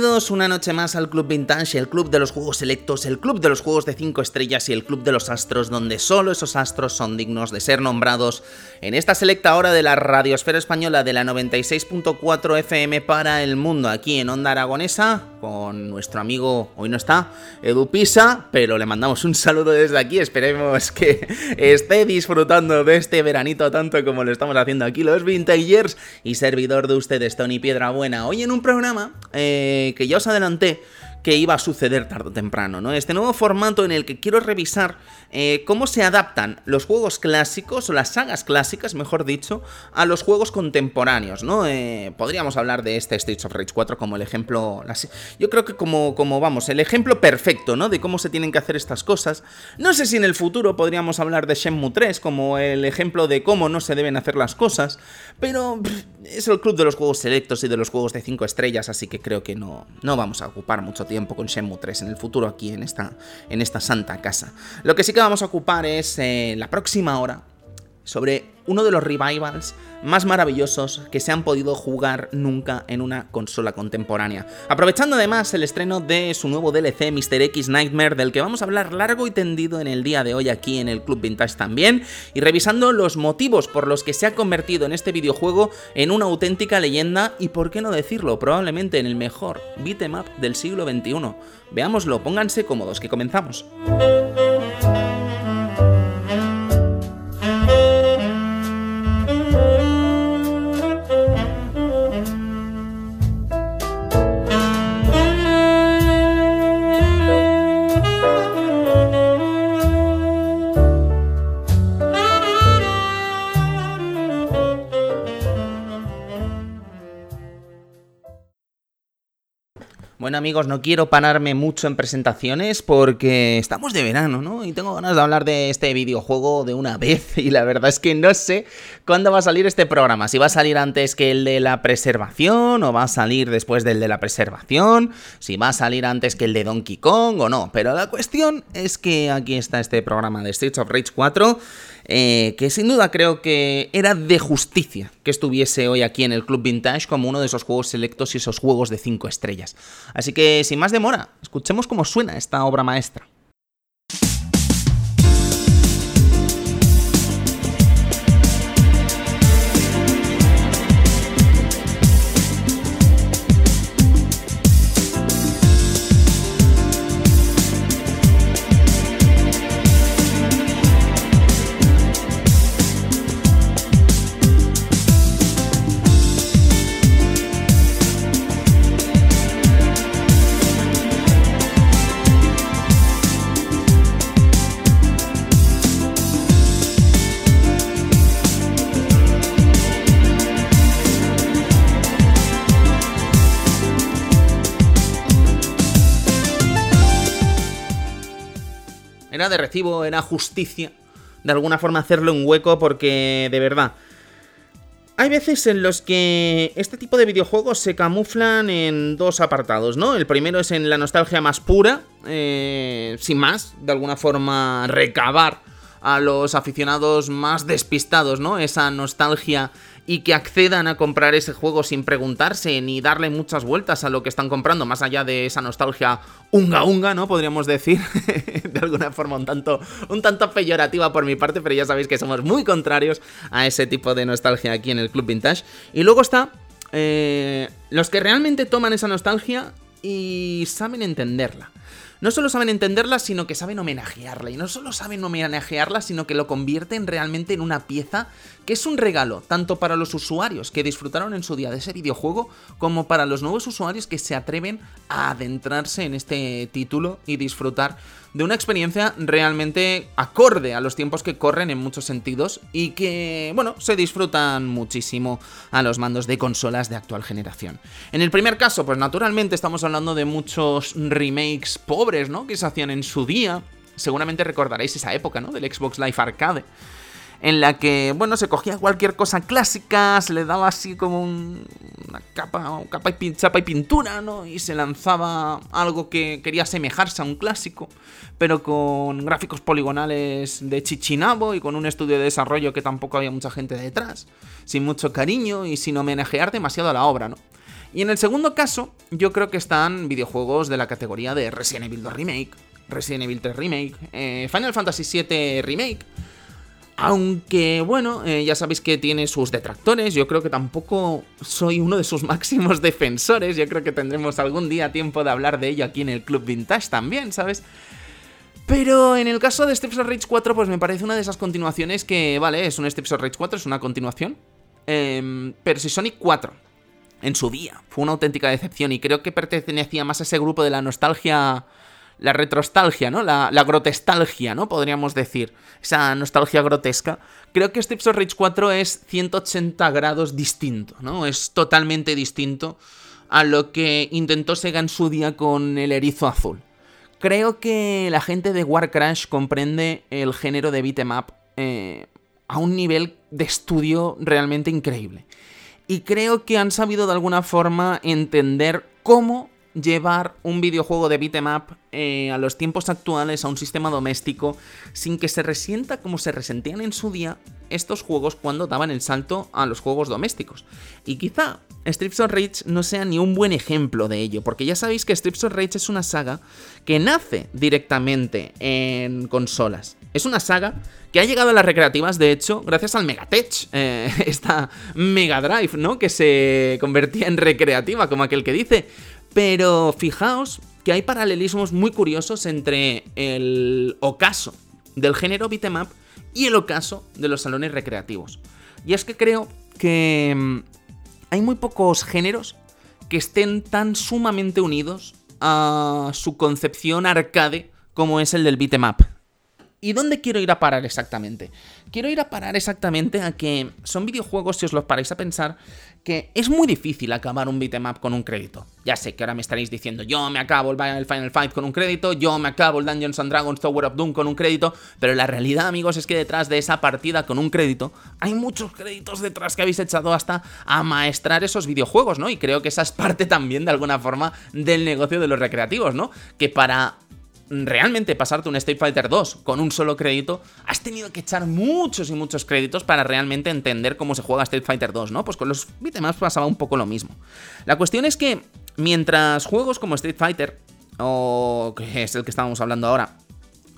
Bienvenidos una noche más al Club Vintage, el club de los juegos selectos, el club de los juegos de 5 estrellas y el club de los astros, donde solo esos astros son dignos de ser nombrados en esta selecta hora de la radiosfera española de la 96.4 FM para el mundo, aquí en Onda Aragonesa, con nuestro amigo, hoy no está, Edu Pisa, pero le mandamos un saludo desde aquí, esperemos que esté disfrutando de este veranito tanto como lo estamos haciendo aquí los Vintagers y servidor de ustedes, Tony Piedrabuena, hoy en un programa eh, que ya os adelanté que iba a suceder tarde o temprano, ¿no? Este nuevo formato en el que quiero revisar eh, cómo se adaptan los juegos clásicos, o las sagas clásicas, mejor dicho, a los juegos contemporáneos, ¿no? Eh, podríamos hablar de este Streets of Rage 4 como el ejemplo, yo creo que como, como, vamos, el ejemplo perfecto, ¿no? De cómo se tienen que hacer estas cosas. No sé si en el futuro podríamos hablar de Shenmue 3 como el ejemplo de cómo no se deben hacer las cosas, pero es el club de los juegos selectos y de los juegos de 5 estrellas, así que creo que no, no vamos a ocupar mucho tiempo con Shenmue 3 en el futuro aquí en esta, en esta santa casa. Lo que sí que vamos a ocupar es eh, la próxima hora sobre uno de los revivals más maravillosos que se han podido jugar nunca en una consola contemporánea. Aprovechando además el estreno de su nuevo DLC Mr. X Nightmare, del que vamos a hablar largo y tendido en el día de hoy aquí en el Club Vintage también, y revisando los motivos por los que se ha convertido en este videojuego en una auténtica leyenda y, por qué no decirlo, probablemente en el mejor beat'em del siglo XXI. Veámoslo, pónganse cómodos, que comenzamos. Bueno amigos, no quiero pararme mucho en presentaciones porque estamos de verano, ¿no? Y tengo ganas de hablar de este videojuego de una vez y la verdad es que no sé cuándo va a salir este programa. Si va a salir antes que el de la preservación o va a salir después del de la preservación, si va a salir antes que el de Donkey Kong o no. Pero la cuestión es que aquí está este programa de Streets of Rage 4 eh, que sin duda creo que era de justicia que estuviese hoy aquí en el Club Vintage como uno de esos juegos selectos y esos juegos de 5 estrellas. Así que sin más demora, escuchemos cómo suena esta obra maestra. Era de recibo, era justicia, de alguna forma hacerle un hueco porque de verdad... Hay veces en los que este tipo de videojuegos se camuflan en dos apartados, ¿no? El primero es en la nostalgia más pura, eh, sin más, de alguna forma recabar a los aficionados más despistados, ¿no? Esa nostalgia y que accedan a comprar ese juego sin preguntarse ni darle muchas vueltas a lo que están comprando, más allá de esa nostalgia unga unga, ¿no? Podríamos decir, de alguna forma un tanto, un tanto peyorativa por mi parte, pero ya sabéis que somos muy contrarios a ese tipo de nostalgia aquí en el Club Vintage. Y luego está eh, los que realmente toman esa nostalgia y saben entenderla no solo saben entenderla, sino que saben homenajearla. Y no solo saben homenajearla, sino que lo convierten realmente en una pieza que es un regalo, tanto para los usuarios que disfrutaron en su día de ese videojuego, como para los nuevos usuarios que se atreven a adentrarse en este título y disfrutar de una experiencia realmente acorde a los tiempos que corren en muchos sentidos y que, bueno, se disfrutan muchísimo a los mandos de consolas de actual generación. En el primer caso, pues naturalmente estamos hablando de muchos remakes pobres, ¿no? Que se hacían en su día. Seguramente recordaréis esa época, ¿no? Del Xbox Live Arcade en la que, bueno, se cogía cualquier cosa clásica, se le daba así como una capa, capa y, chapa y pintura, ¿no? Y se lanzaba algo que quería asemejarse a un clásico, pero con gráficos poligonales de chichinabo y con un estudio de desarrollo que tampoco había mucha gente detrás, sin mucho cariño y sin homenajear demasiado a la obra, ¿no? Y en el segundo caso, yo creo que están videojuegos de la categoría de Resident Evil 2 Remake, Resident Evil 3 Remake, eh, Final Fantasy VII Remake. Aunque, bueno, eh, ya sabéis que tiene sus detractores, yo creo que tampoco soy uno de sus máximos defensores, yo creo que tendremos algún día tiempo de hablar de ello aquí en el Club Vintage también, ¿sabes? Pero en el caso de Steps of Rage 4, pues me parece una de esas continuaciones que, vale, es un Steps of Rage 4, es una continuación. Em, pero si Sonic 4, en su día, fue una auténtica decepción y creo que pertenecía más a ese grupo de la nostalgia, la retrostalgia, ¿no? La, grotestalgia, ¿no? Podríamos decir. Esa nostalgia grotesca. Creo que Steps of Rage 4 es 180 grados distinto, ¿no? Es totalmente distinto a lo que intentó Sega en su día con el erizo azul. Creo que la gente de Warcrash comprende el género de beat'em eh, a un nivel de estudio realmente increíble. Y creo que han sabido de alguna forma entender cómo llevar un videojuego de beat'em up eh, a los tiempos actuales, a un sistema doméstico, sin que se resienta como se resentían en su día estos juegos cuando daban el salto a los juegos domésticos. Y quizá Strips of Rage no sea ni un buen ejemplo de ello, porque ya sabéis que Strips of Rage es una saga que nace directamente en consolas. Es una saga que ha llegado a las recreativas, de hecho, gracias al Megatech, eh, esta Mega Drive, ¿no? Que se convertía en recreativa, como aquel que dice. Pero fijaos que hay paralelismos muy curiosos entre el ocaso del género beat'em y el ocaso de los salones recreativos. Y es que creo que mm, hay muy pocos géneros que estén tan sumamente unidos a su concepción arcade como es el del beat'em up. ¿Y dónde quiero ir a parar exactamente? Quiero ir a parar exactamente a que son videojuegos, si os los paráis a pensar, que es muy difícil acabar un beat'em up con un crédito. Ya sé que ahora me estaréis diciendo, yo me acabo el Final Fight con un crédito, yo me acabo el Dungeons and Dragons Tower of Doom con un crédito, pero la realidad, amigos, es que detrás de esa partida con un crédito hay muchos créditos detrás que habéis echado hasta a maestrar esos videojuegos, ¿no? Y creo que esa es parte también de alguna forma del negocio de los recreativos, ¿no? Que para realmente pasarte un Street Fighter 2 con un solo crédito, has tenido que echar muchos y muchos créditos para realmente entender cómo se juega Street Fighter 2, ¿no? Pues con los beatemaps pasaba un poco lo mismo. La cuestión es que mientras juegos como Street Fighter, o que es el que estábamos hablando ahora,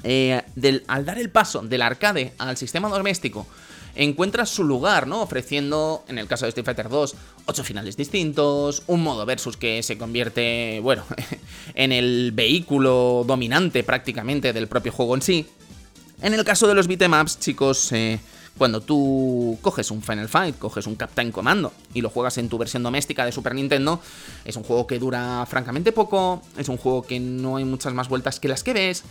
eh, al dar el paso del arcade al sistema doméstico, encuentra su lugar, ¿no? Ofreciendo, en el caso de Street Fighter 2, ocho finales distintos, un modo versus que se convierte, bueno, en el vehículo dominante prácticamente del propio juego en sí. En el caso de los beatemaps, chicos, eh, cuando tú coges un Final Fight, coges un Captain Commando y lo juegas en tu versión doméstica de Super Nintendo, es un juego que dura francamente poco, es un juego que no hay muchas más vueltas que las que ves,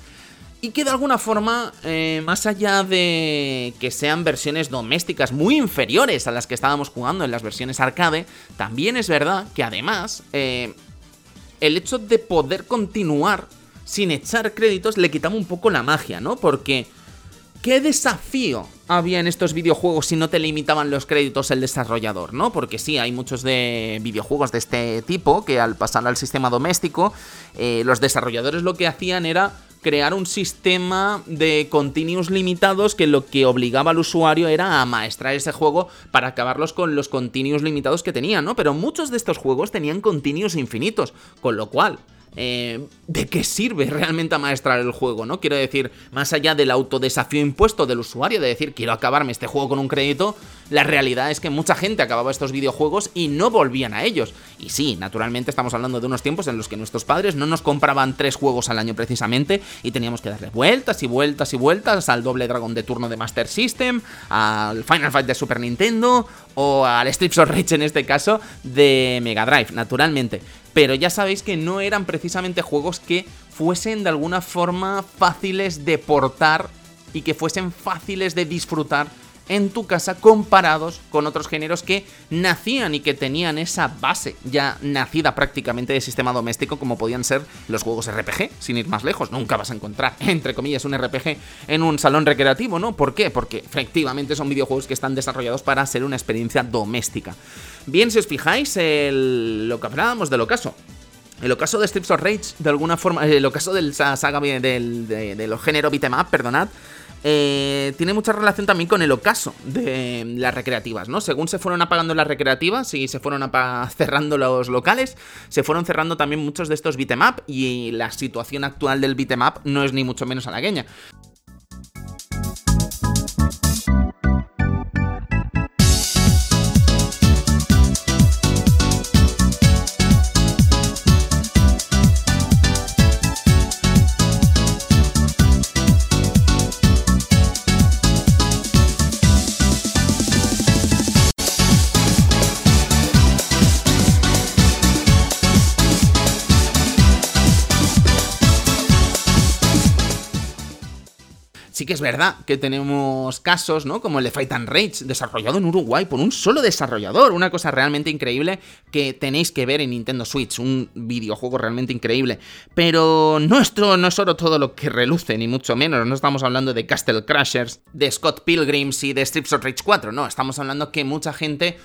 y que de alguna forma, eh, más allá de que sean versiones domésticas muy inferiores a las que estábamos jugando en las versiones arcade, también es verdad que además eh, el hecho de poder continuar sin echar créditos le quitaba un poco la magia, ¿no? Porque ¿qué desafío había en estos videojuegos si no te limitaban los créditos el desarrollador, ¿no? Porque sí, hay muchos de videojuegos de este tipo que al pasar al sistema doméstico, eh, los desarrolladores lo que hacían era crear un sistema de continuos limitados que lo que obligaba al usuario era a maestrar ese juego para acabarlos con los continuos limitados que tenía, ¿no? Pero muchos de estos juegos tenían continuos infinitos, con lo cual eh, de qué sirve realmente maestrar el juego, ¿no? Quiero decir, más allá del autodesafío impuesto del usuario de decir quiero acabarme este juego con un crédito, la realidad es que mucha gente acababa estos videojuegos y no volvían a ellos. Y sí, naturalmente estamos hablando de unos tiempos en los que nuestros padres no nos compraban tres juegos al año precisamente y teníamos que darle vueltas y vueltas y vueltas al doble dragón de turno de Master System, al Final Fight de Super Nintendo o al Strips of Rage en este caso de Mega Drive, naturalmente pero ya sabéis que no eran precisamente juegos que fuesen de alguna forma fáciles de portar y que fuesen fáciles de disfrutar en tu casa comparados con otros géneros que nacían y que tenían esa base ya nacida prácticamente de sistema doméstico como podían ser los juegos RPG, sin ir más lejos. Nunca vas a encontrar, entre comillas, un RPG en un salón recreativo, ¿no? ¿Por qué? Porque efectivamente son videojuegos que están desarrollados para ser una experiencia doméstica. Bien, si os fijáis, lo que hablábamos del ocaso. El ocaso de Strips of Rage, de alguna forma, el ocaso del saga del, de, género beat'em up, perdonad, eh, tiene mucha relación también con el ocaso de las recreativas, ¿no? Según se fueron apagando las recreativas y se fueron cerrando los locales, se fueron cerrando también muchos de estos beat'em y la situación actual del beat'em no es ni mucho menos halagueña. Que es verdad que tenemos casos, ¿no? Como el de Fight and Rage, desarrollado en Uruguay por un solo desarrollador. Una cosa realmente increíble que tenéis que ver en Nintendo Switch. Un videojuego realmente increíble. Pero nuestro no es solo todo lo que reluce, ni mucho menos. No estamos hablando de Castle Crashers, de Scott Pilgrims y de Strips of Rage 4. No, estamos hablando que mucha gente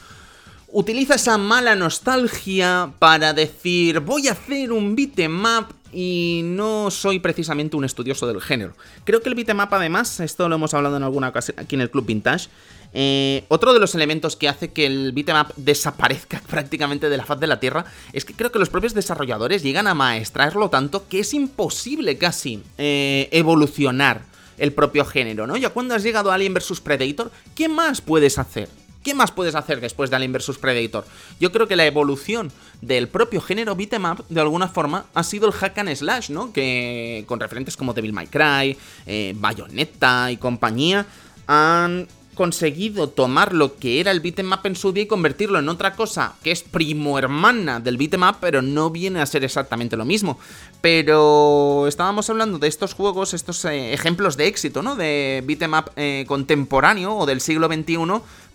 utiliza esa mala nostalgia para decir voy a hacer un beatmap y no soy precisamente un estudioso del género. Creo que el beatmap además, esto lo hemos hablado en alguna ocasión aquí en el Club Vintage, eh, otro de los elementos que hace que el beatmap desaparezca prácticamente de la faz de la Tierra es que creo que los propios desarrolladores llegan a maestrarlo tanto que es imposible casi eh, evolucionar el propio género, ¿no? Ya cuando has llegado a Alien vs Predator, ¿qué más puedes hacer? ¿Qué más puedes hacer después de Alien vs Predator? Yo creo que la evolución del propio género beat'em de alguna forma, ha sido el hack and slash, ¿no? Que con referentes como Devil May Cry, eh, Bayonetta y compañía, han conseguido tomar lo que era el beatmap en su día y convertirlo en otra cosa que es primo hermana del beatmap, pero no viene a ser exactamente lo mismo. Pero estábamos hablando de estos juegos, estos eh, ejemplos de éxito, ¿no? De beatmap eh, contemporáneo o del siglo XXI,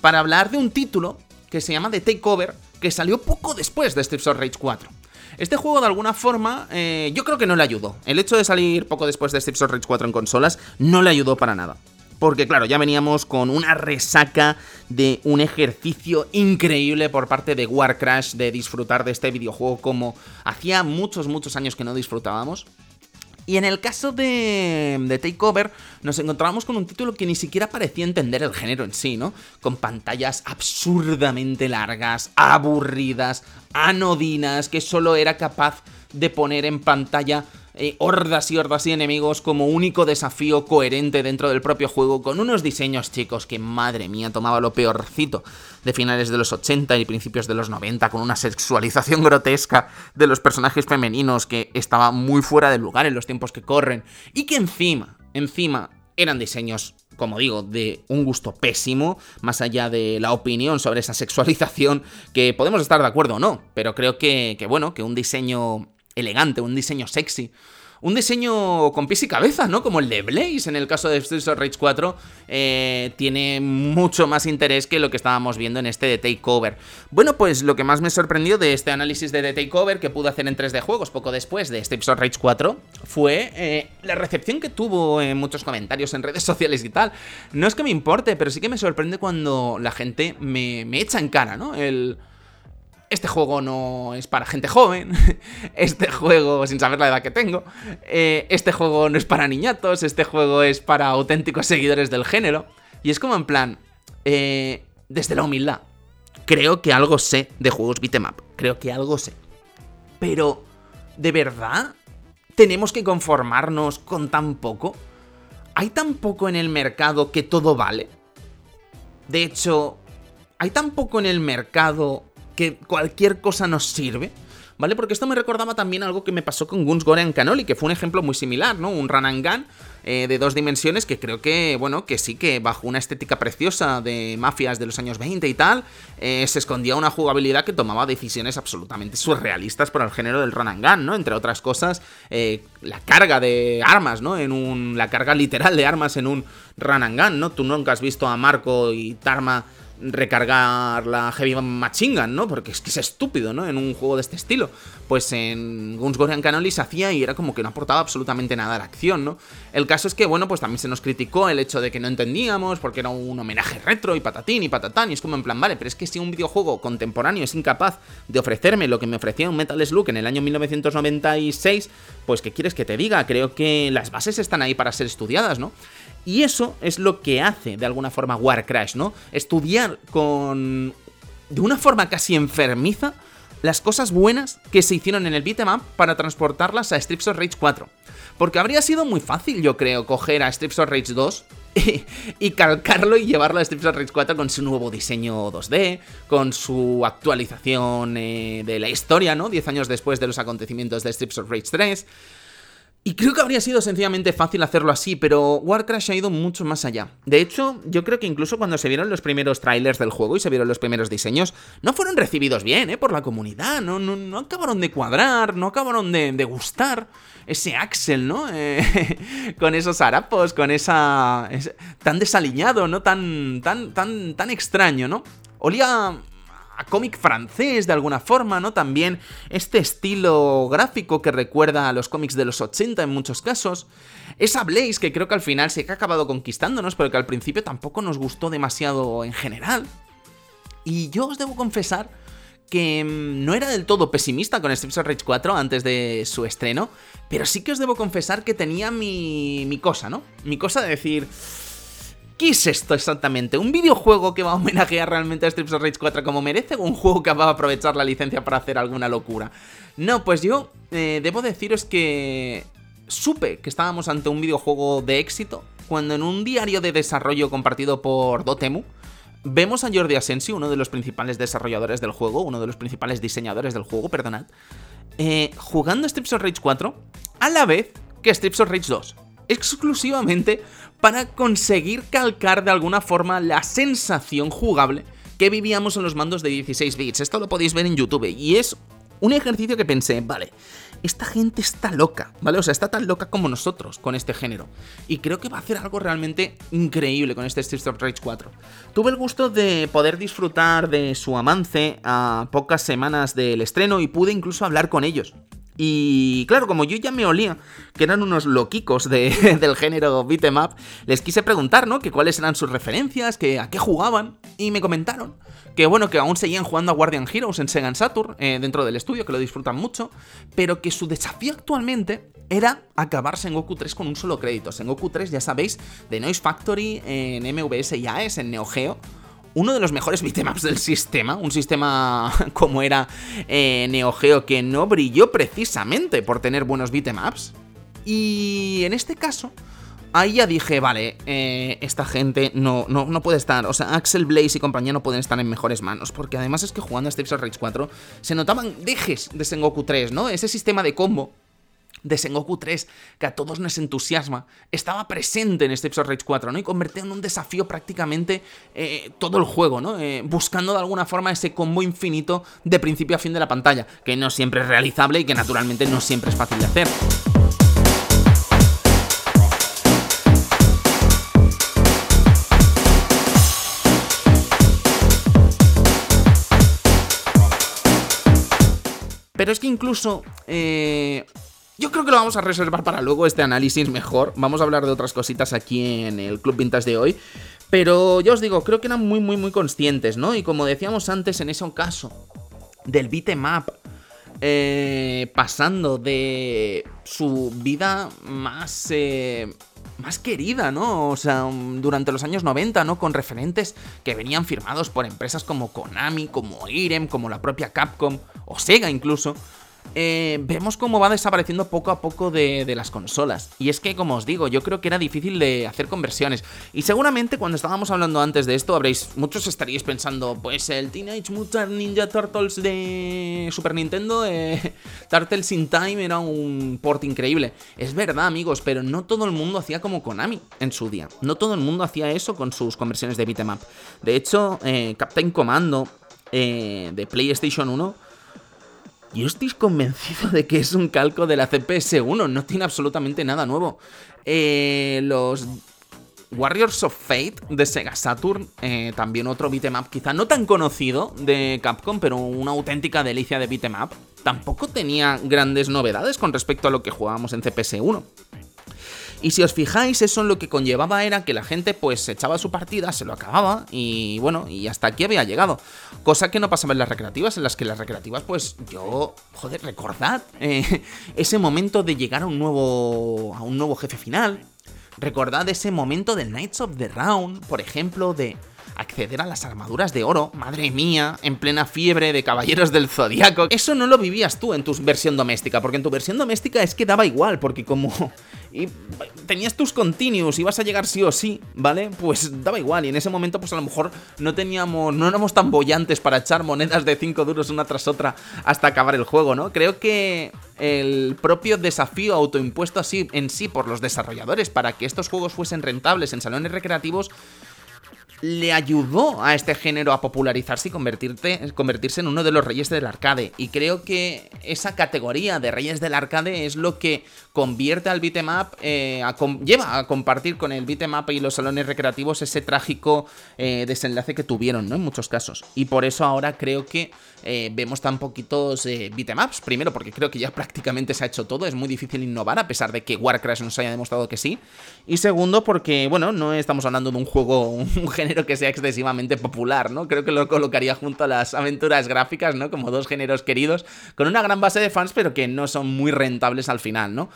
para hablar de un título que se llama The Takeover, que salió poco después de Streets of Rage 4. Este juego de alguna forma eh, yo creo que no le ayudó. El hecho de salir poco después de Streets of Rage 4 en consolas no le ayudó para nada. Porque claro, ya veníamos con una resaca de un ejercicio increíble por parte de Warcrash de disfrutar de este videojuego como hacía muchos, muchos años que no disfrutábamos. Y en el caso de, de Takeover, nos encontramos con un título que ni siquiera parecía entender el género en sí, ¿no? Con pantallas absurdamente largas, aburridas, anodinas, que solo era capaz de poner en pantalla hordas y hordas y enemigos como único desafío coherente dentro del propio juego, con unos diseños chicos que madre mía tomaba lo peorcito de finales de los 80 y principios de los 90, con una sexualización grotesca de los personajes femeninos que estaba muy fuera de lugar en los tiempos que corren, y que encima, encima, eran diseños como digo, de un gusto pésimo, más allá de la opinión sobre esa sexualización, que podemos estar de acuerdo o no, pero creo que bueno, que un diseño elegante, un diseño sexy. Un diseño con pies y cabeza, ¿no? Como el de Blaze en el caso de Streets of Rage 4, eh, tiene mucho más interés que lo que estábamos viendo en este de Takeover. Bueno, pues lo que más me sorprendió de este análisis de The Takeover que pude hacer en 3D Juegos poco después de Streets of Rage 4 fue eh, la recepción que tuvo en muchos comentarios en redes sociales y tal. No es que me importe, pero sí que me sorprende cuando la gente me, me echa en cara, ¿no? El este juego no es para gente joven, este juego, sin saber la edad que tengo, eh, este juego no es para niñatos, este juego es para auténticos seguidores del género. Y es como en plan, eh, desde la humildad, creo que algo sé de juegos beat'em creo que algo sé. Pero, ¿de verdad tenemos que conformarnos con tan poco? ¿Hay tan poco en el mercado que todo vale? De hecho, ¿hay tan poco en el mercado que cualquier cosa nos sirve. ¿Vale? Porque esto me recordaba también algo que me pasó con Guns Gorean Canoli, que fue un ejemplo muy similar, ¿no? Un run and gun eh, de dos dimensiones que creo que, bueno, que sí que bajo una estética preciosa de mafias de los años 20 y tal, eh, se escondía una jugabilidad que tomaba decisiones absolutamente surrealistas por el género del run and gun, ¿no? Entre otras cosas, eh, la carga de armas, ¿no? En un, la carga literal de armas en un run and gun, ¿no? Tú nunca has visto a Marco y Tarma recargar la Heavy Machine Gun, ¿no? Porque es que es estúpido, ¿no? En un juego de este estilo. Pues en Guns Gorean Canoli se hacía y era como que no aportaba absolutamente nada a la acción, ¿no? El caso es que, bueno, pues también se nos criticó el hecho de que no entendíamos porque era un homenaje retro y patatín y patatán y es como en plan, vale, pero es que si un videojuego contemporáneo es incapaz de ofrecerme lo que me ofrecía un Metal Slug en el año 1996, pues ¿qué quieres que te diga? Creo que las bases están ahí para ser estudiadas, ¿no? Y eso es lo que hace de alguna forma Warcrash, ¿no? Estudiar con... de una forma casi enfermiza las cosas buenas que se hicieron en el beatmap para transportarlas a Strips of Rage 4. Porque habría sido muy fácil, yo creo, coger a Strips of Rage 2 y, calcarlo y llevarlo a Strips of Rage 4 con su nuevo diseño 2D, con su actualización eh, de la historia, ¿no? 10 años después de los acontecimientos de Strips of Rage 3. Y creo que habría sido sencillamente fácil hacerlo así, pero Warcrash ha ido mucho más allá. De hecho, yo creo que incluso cuando se vieron los primeros trailers del juego y se vieron los primeros diseños, no fueron recibidos bien, ¿eh? Por la comunidad, no, no, no acabaron de cuadrar, no acabaron de, gustar. Ese Axel, ¿no? Eh, con esos harapos, con esa... tan desaliñado, ¿no? Tan, tan, tan, tan extraño, ¿no? Olía cómic francés de alguna forma, ¿no? También este estilo gráfico que recuerda a los cómics de los 80 en muchos casos. Esa Blaze que creo que al final se ha acabado conquistándonos, pero que al principio tampoco nos gustó demasiado en general. Y yo os debo confesar que mm, no era del todo pesimista con Streets of Rage 4 antes de su estreno, pero sí que os debo confesar que tenía mi, mi cosa, ¿no? Mi cosa de decir ¿Qué es esto exactamente? ¿Un videojuego que va a homenajear realmente a Streets of Rage 4 como merece o un juego que va a aprovechar la licencia para hacer alguna locura? No, pues yo eh, debo deciros que supe que estábamos ante un videojuego de éxito cuando en un diario de desarrollo compartido por Dotemu vemos a Jordi Asensi, uno de los principales desarrolladores del juego, uno de los principales diseñadores del juego, perdonad, eh, jugando Streets of Rage 4 a la vez que Streets of Rage 2 exclusivamente para conseguir calcar de alguna forma la sensación jugable que vivíamos en los mandos de 16 bits. Esto lo podéis ver en YouTube y es un ejercicio que pensé, vale, esta gente está loca, ¿vale? O sea, está tan loca como nosotros con este género. Y creo que va a hacer algo realmente increíble con este Streets of Rage 4. Tuve el gusto de poder disfrutar de su avance a pocas semanas del estreno y pude incluso hablar con ellos. Y claro, como yo ya me olía que eran unos loquicos del género beat'em up, les quise preguntar, ¿no? Que cuáles eran sus referencias, que a qué jugaban, y me comentaron que bueno, que aún seguían jugando a Guardian Heroes en Sega Saturn, eh, dentro del estudio, que lo disfrutan mucho, pero que su desafío actualmente era acabarse en Goku 3 con un solo crédito. En Goku 3, ya sabéis, de Noise Factory, en MVS y AES, en Neo Geo, uno de los mejores beatemaps del sistema, un sistema como era eh, Neo Geo que no brilló precisamente por tener buenos beatemaps. Y en este caso, ahí ya dije, vale, eh, esta gente no, no, no, puede estar, o sea, Axel Blaze y compañía no pueden estar en mejores manos, porque además es que jugando a Streets of Rage 4 se notaban dejes de Sengoku 3, ¿no? Ese sistema de combo de Sengoku 3, que a todos nos entusiasma, estaba presente en Steps of Rage 4, ¿no? Y convirtió en un desafío prácticamente eh, todo el juego, ¿no? Eh, buscando de alguna forma ese combo infinito de principio a fin de la pantalla, que no siempre es realizable y que naturalmente no siempre es fácil de hacer. Pero es que incluso eh, yo creo que lo vamos a reservar para luego este análisis mejor. Vamos a hablar de otras cositas aquí en el Club Vintage de hoy. Pero yo os digo, creo que eran muy, muy, muy conscientes, ¿no? Y como decíamos antes, en ese caso del beatmap, eh, pasando de su vida más, eh, más querida, ¿no? O sea, durante los años 90, ¿no? Con referentes que venían firmados por empresas como Konami, como Irem, como la propia Capcom, o Sega incluso. Eh, vemos cómo va desapareciendo poco a poco de, las consolas. Y es que, como os digo, yo creo que era difícil de hacer conversiones. Y seguramente cuando estábamos hablando antes de esto, habréis, muchos estaríais pensando, pues el Teenage Mutant Ninja Turtles de Super Nintendo, eh, Turtles in Time era un port increíble. Es verdad, amigos, pero no todo el mundo hacía como Konami en su día. No todo el mundo hacía eso con sus conversiones de beat'em up. De hecho, eh, Captain Commando de PlayStation 1 yo estoy convencido de que es un calco de la CPS1, no tiene absolutamente nada nuevo. Eh, los Warriors of Fate de Sega Saturn, eh, también otro beatmap quizá no tan conocido de Capcom, pero una auténtica delicia de beatmap. Tampoco tenía grandes novedades con respecto a lo que jugábamos en CPS1. Y si os fijáis, eso lo que conllevaba era que la gente pues echaba su partida, se lo acababa y bueno, y hasta aquí había llegado. Cosa que no pasaba en las recreativas, en las que las recreativas pues yo, joder, recordad eh, ese momento de llegar a un nuevo a un nuevo jefe final, Recordad ese momento del Knights of the Round, por ejemplo, de acceder a las armaduras de oro, madre mía, en plena fiebre de caballeros del zodiaco. Eso no lo vivías tú en tu versión doméstica, porque en tu versión doméstica es que daba igual, porque como y tenías tus continuos, ibas a llegar sí o sí, ¿vale? Pues daba igual, y en ese momento pues a lo mejor no teníamos, no éramos tan bollantes para echar monedas de 5 duros una tras otra hasta acabar el juego, ¿no? Creo que el propio desafío autoimpuesto así en sí por los desarrolladores para que estos juegos fuesen rentables en salones recreativos le ayudó a este género a popularizarse y convertirse en uno de los reyes del arcade. Y creo que esa categoría de reyes del arcade es lo que convierte al beatmap, eh, lleva a compartir con el beatmap y los salones recreativos ese trágico eh, desenlace que tuvieron, ¿no? En muchos casos. Y por eso ahora creo que eh, vemos tan poquitos beatemaps. Primero, porque creo que ya prácticamente se ha hecho todo, es muy difícil innovar, a pesar de que Warcraft nos haya demostrado que sí. Y segundo, porque, bueno, no estamos hablando de un juego, un género que sea excesivamente popular, ¿no? Creo que lo colocaría junto a las aventuras gráficas, ¿no? Como dos géneros queridos, con una gran base de fans, pero que no son muy rentables al final, ¿no?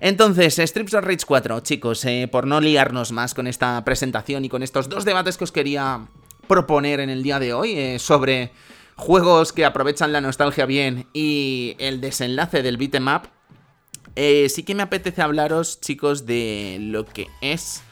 Entonces, Strips of Rage 4, chicos, eh, por no liarnos más con esta presentación y con estos dos debates que os quería proponer en el día de hoy sobre juegos que aprovechan la nostalgia bien y el desenlace del beat'em up, eh, sí que me apetece hablaros, chicos, de lo que es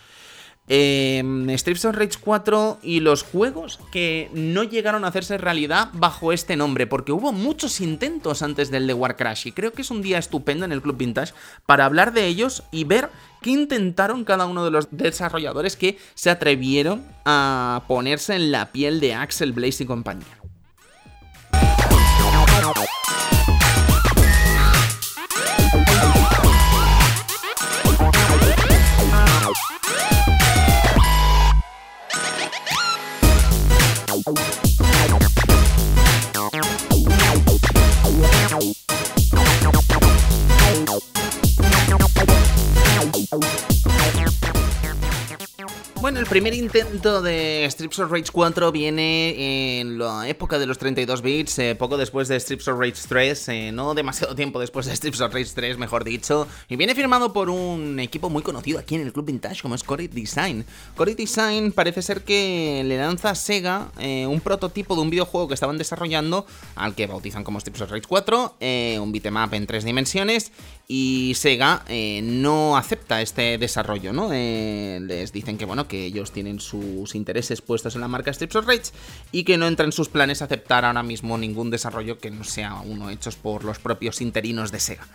eh, Strips of Rage 4 y los juegos que no llegaron a hacerse realidad bajo este nombre, porque hubo muchos intentos antes del de Warcrash y creo que es un día estupendo en el Club Vintage para hablar de ellos y ver qué intentaron cada uno de los desarrolladores que se atrevieron a ponerse en la piel de Axel Blaze y compañía. Oh. Bueno, el primer intento de Strips of Rage 4 viene en la época de los 32 bits, eh, poco después de Strips of Rage 3, eh, no demasiado tiempo después de Strips of Rage 3, mejor dicho, y viene firmado por un equipo muy conocido aquí en el Club Vintage como es Core Design. Core Design parece ser que le lanza a Sega eh, un prototipo de un videojuego que estaban desarrollando, al que bautizan como Strips of Rage 4, un beatmap en tres dimensiones, y Sega no acepta este desarrollo, ¿no? les dicen que, bueno, que ellos tienen sus intereses puestos en la marca Strips of Rage y que no entra en sus planes aceptar ahora mismo ningún desarrollo que no sea uno hechos por los propios interinos de Sega.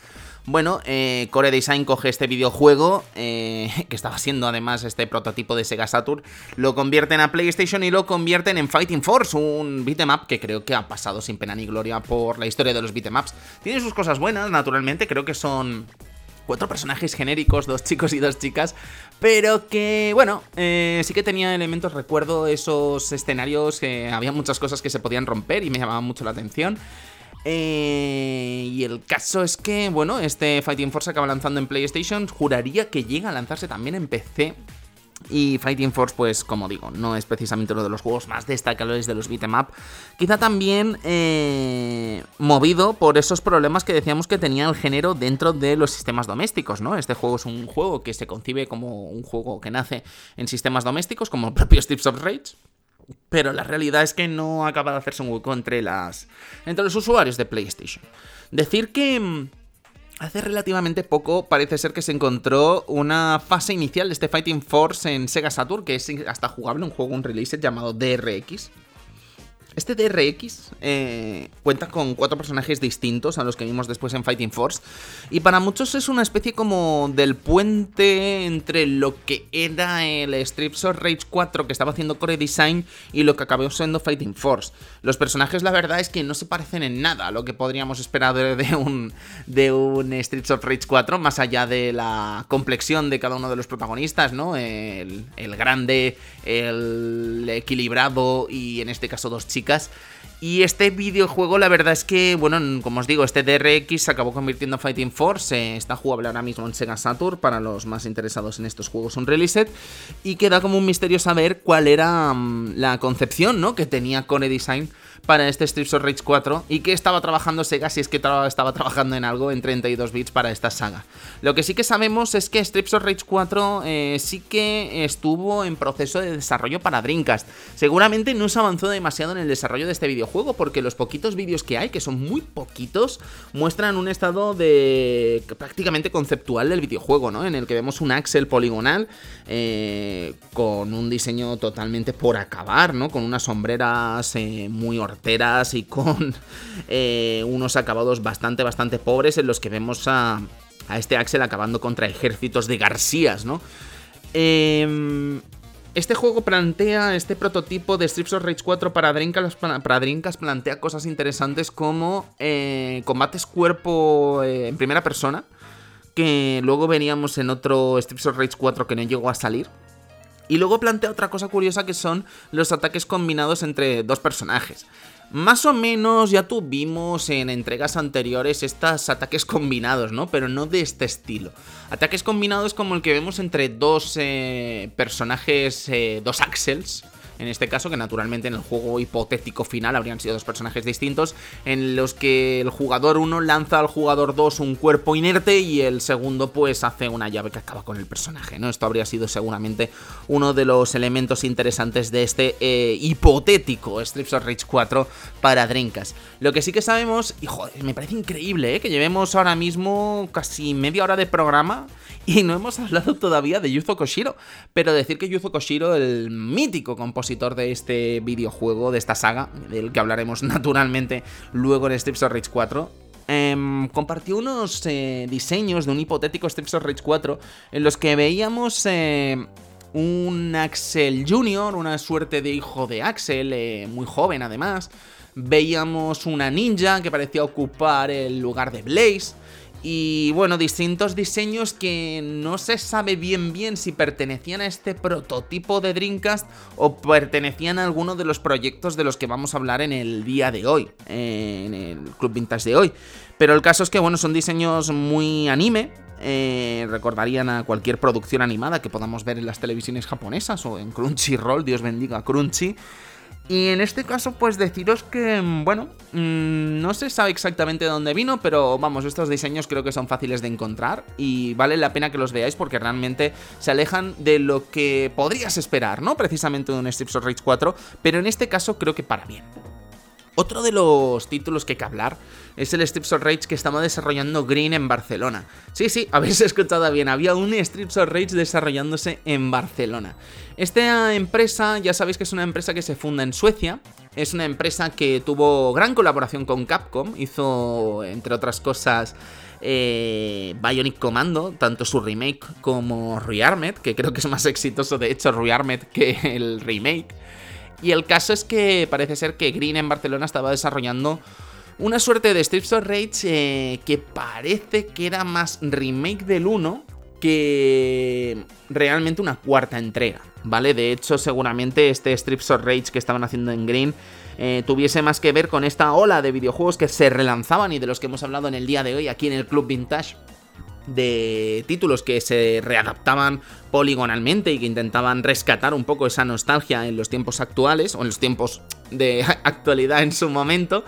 Bueno, eh, Core Design coge este videojuego, eh, que estaba siendo además este prototipo de Sega Saturn, lo convierten a PlayStation y lo convierten en Fighting Force, un beat'em que creo que ha pasado sin pena ni gloria por la historia de los beat'em Tiene sus cosas buenas, naturalmente, creo que son cuatro personajes genéricos, dos chicos y dos chicas, pero que, bueno, eh, sí que tenía elementos, recuerdo esos escenarios que había muchas cosas que se podían romper y me llamaban mucho la atención. Eh, y el caso es que, bueno, este Fighting Force acaba lanzando en PlayStation, juraría que llega a lanzarse también en PC y Fighting Force, pues como digo, no es precisamente uno de los juegos más destacables de los beat'em up. Quizá también eh, movido por esos problemas que decíamos que tenía el género dentro de los sistemas domésticos, ¿no? Este juego es un juego que se concibe como un juego que nace en sistemas domésticos, como el propio of Rage. Pero la realidad es que no acaba de hacerse un hueco entre las. entre los usuarios de PlayStation. Decir que mm, Hace relativamente poco parece ser que se encontró una fase inicial de este Fighting Force en Sega Saturn, que es hasta jugable, un juego, un release llamado DRX, este DRX eh, cuenta con cuatro personajes distintos a los que vimos después en Fighting Force. Y para muchos es una especie como del puente entre lo que era el Strips of Rage 4 que estaba haciendo Core Design y lo que acabó siendo Fighting Force. Los personajes, la verdad, es que no se parecen en nada a lo que podríamos esperar de un, de un Streets of Rage 4, más allá de la complexión de cada uno de los protagonistas, ¿no? El, el grande, el equilibrado y en este caso dos chicos Y este videojuego, la verdad es que, bueno, como os digo, este DRX se acabó convirtiendo en Fighting Force. Está jugable ahora mismo en Sega Saturn para los más interesados en estos juegos Unreleased. Y queda como un misterio saber cuál era mm, la concepción, ¿no? Que tenía Core Design para este Streets of Rage 4 y que estaba trabajando Sega si es que estaba trabajando en algo en 32 bits para esta saga. Lo que sí que sabemos es que Streets of Rage 4 eh, sí que estuvo en proceso de desarrollo para Dreamcast. Seguramente no se avanzó demasiado en el desarrollo de este videojuego porque los poquitos vídeos que hay, que son muy poquitos, muestran un estado de prácticamente conceptual del videojuego, ¿no? En el que vemos un axel poligonal eh, con un diseño totalmente por acabar, ¿no? Con unas sombreras eh, muy y con eh, unos acabados bastante, bastante pobres en los que vemos a, a este Axel acabando contra ejércitos de Garcías, ¿no? Em, este juego plantea, este prototipo de Strips of Rage 4 para Dreamcast, para plantea cosas interesantes como eh, combates cuerpo eh, en primera persona, que luego veníamos en otro Strips of Rage 4 que no llegó a salir. Y luego plantea otra cosa curiosa que son los ataques combinados entre dos personajes. Más o menos ya tuvimos en entregas anteriores estos ataques combinados, ¿no? Pero no de este estilo. Ataques combinados como el que vemos entre dos eh, personajes, eh, dos axels, en este caso, que naturalmente en el juego hipotético final habrían sido dos personajes distintos, en los que el jugador 1 lanza al jugador 2 un cuerpo inerte y el segundo pues hace una llave que acaba con el personaje, ¿no? Esto habría sido seguramente uno de los elementos interesantes de este eh, hipotético Strips of Rage 4 para Dreamcast. Lo que sí que sabemos, y joder, me parece increíble, ¿eh? Que llevemos ahora mismo casi media hora de programa y no hemos hablado todavía de Yuzo Koshiro, pero decir que Yuzo Koshiro, el mítico compositor de este videojuego, de esta saga, del que hablaremos naturalmente luego en Strips of Rage 4, em, compartió unos eh, diseños de un hipotético Strips of Rage 4 en los que veíamos eh, un Axel Jr., una suerte de hijo de Axel, eh, muy joven además. Veíamos una ninja que parecía ocupar el lugar de Blaze. Y bueno, distintos diseños que no se sabe bien bien si pertenecían a este prototipo de Dreamcast o pertenecían a alguno de los proyectos de los que vamos a hablar en el día de hoy, en el Club Vintage de hoy. Pero el caso es que, bueno, son diseños muy anime, eh, recordarían a cualquier producción animada que podamos ver en las televisiones japonesas o en Crunchyroll, Dios bendiga Crunchy. Y en este caso, pues deciros que, mm, bueno, mm, no se sabe exactamente de dónde vino, pero vamos, estos diseños creo que son fáciles de encontrar y vale la pena que los veáis porque realmente se alejan de lo que podrías esperar, ¿no? Precisamente de un Strips of Rage 4, pero en este caso creo que para bien. Otro de los títulos que hay que hablar es el Strips of Rage que estaba desarrollando Green en Barcelona. Sí, sí, habéis escuchado bien, había un Strips of Rage desarrollándose en Barcelona. Esta empresa, ya sabéis que es una empresa que se funda en Suecia, es una empresa que tuvo gran colaboración con Capcom, hizo, entre otras cosas, eh, Bionic Commando, tanto su remake como Rearmed, que creo que es más exitoso de hecho Rearmed que el remake. Y el caso es que parece ser que Green en Barcelona estaba desarrollando una suerte de Strips of Rage eh, que parece que era más remake del 1 que realmente una cuarta entrega, ¿vale? De hecho, seguramente este Strips of Rage que estaban haciendo en Green eh, tuviese más que ver con esta ola de videojuegos que se relanzaban y de los que hemos hablado en el día de hoy aquí en el Club Vintage de títulos que se readaptaban poligonalmente y que intentaban rescatar un poco esa nostalgia en los tiempos actuales o en los tiempos de actualidad en su momento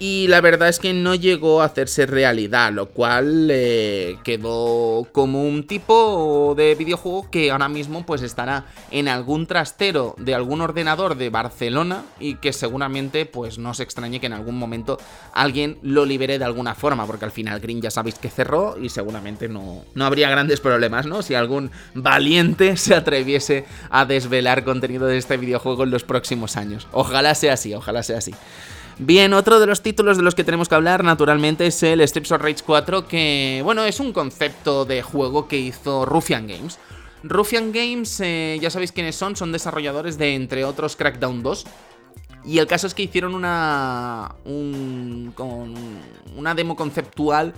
y la verdad es que no llegó a hacerse realidad, lo cual eh, quedó como un tipo de videojuego que ahora mismo pues estará en algún trastero de algún ordenador de Barcelona y que seguramente pues no se extrañe que en algún momento alguien lo libere de alguna forma, porque al final Green ya sabéis que cerró y seguramente no, no habría grandes problemas, ¿no? Si algún valiente se atreviese a desvelar contenido de este videojuego en los próximos años. Ojalá sea así, ojalá sea así. Bien, otro de los títulos de los que tenemos que hablar, naturalmente, es el Strips of Rage 4, que, bueno, es un concepto de juego que hizo Ruffian Games. Ruffian Games, eh, ya sabéis quiénes son, son desarrolladores de, entre otros, Crackdown 2. Y el caso es que hicieron una. Un, con una demo conceptual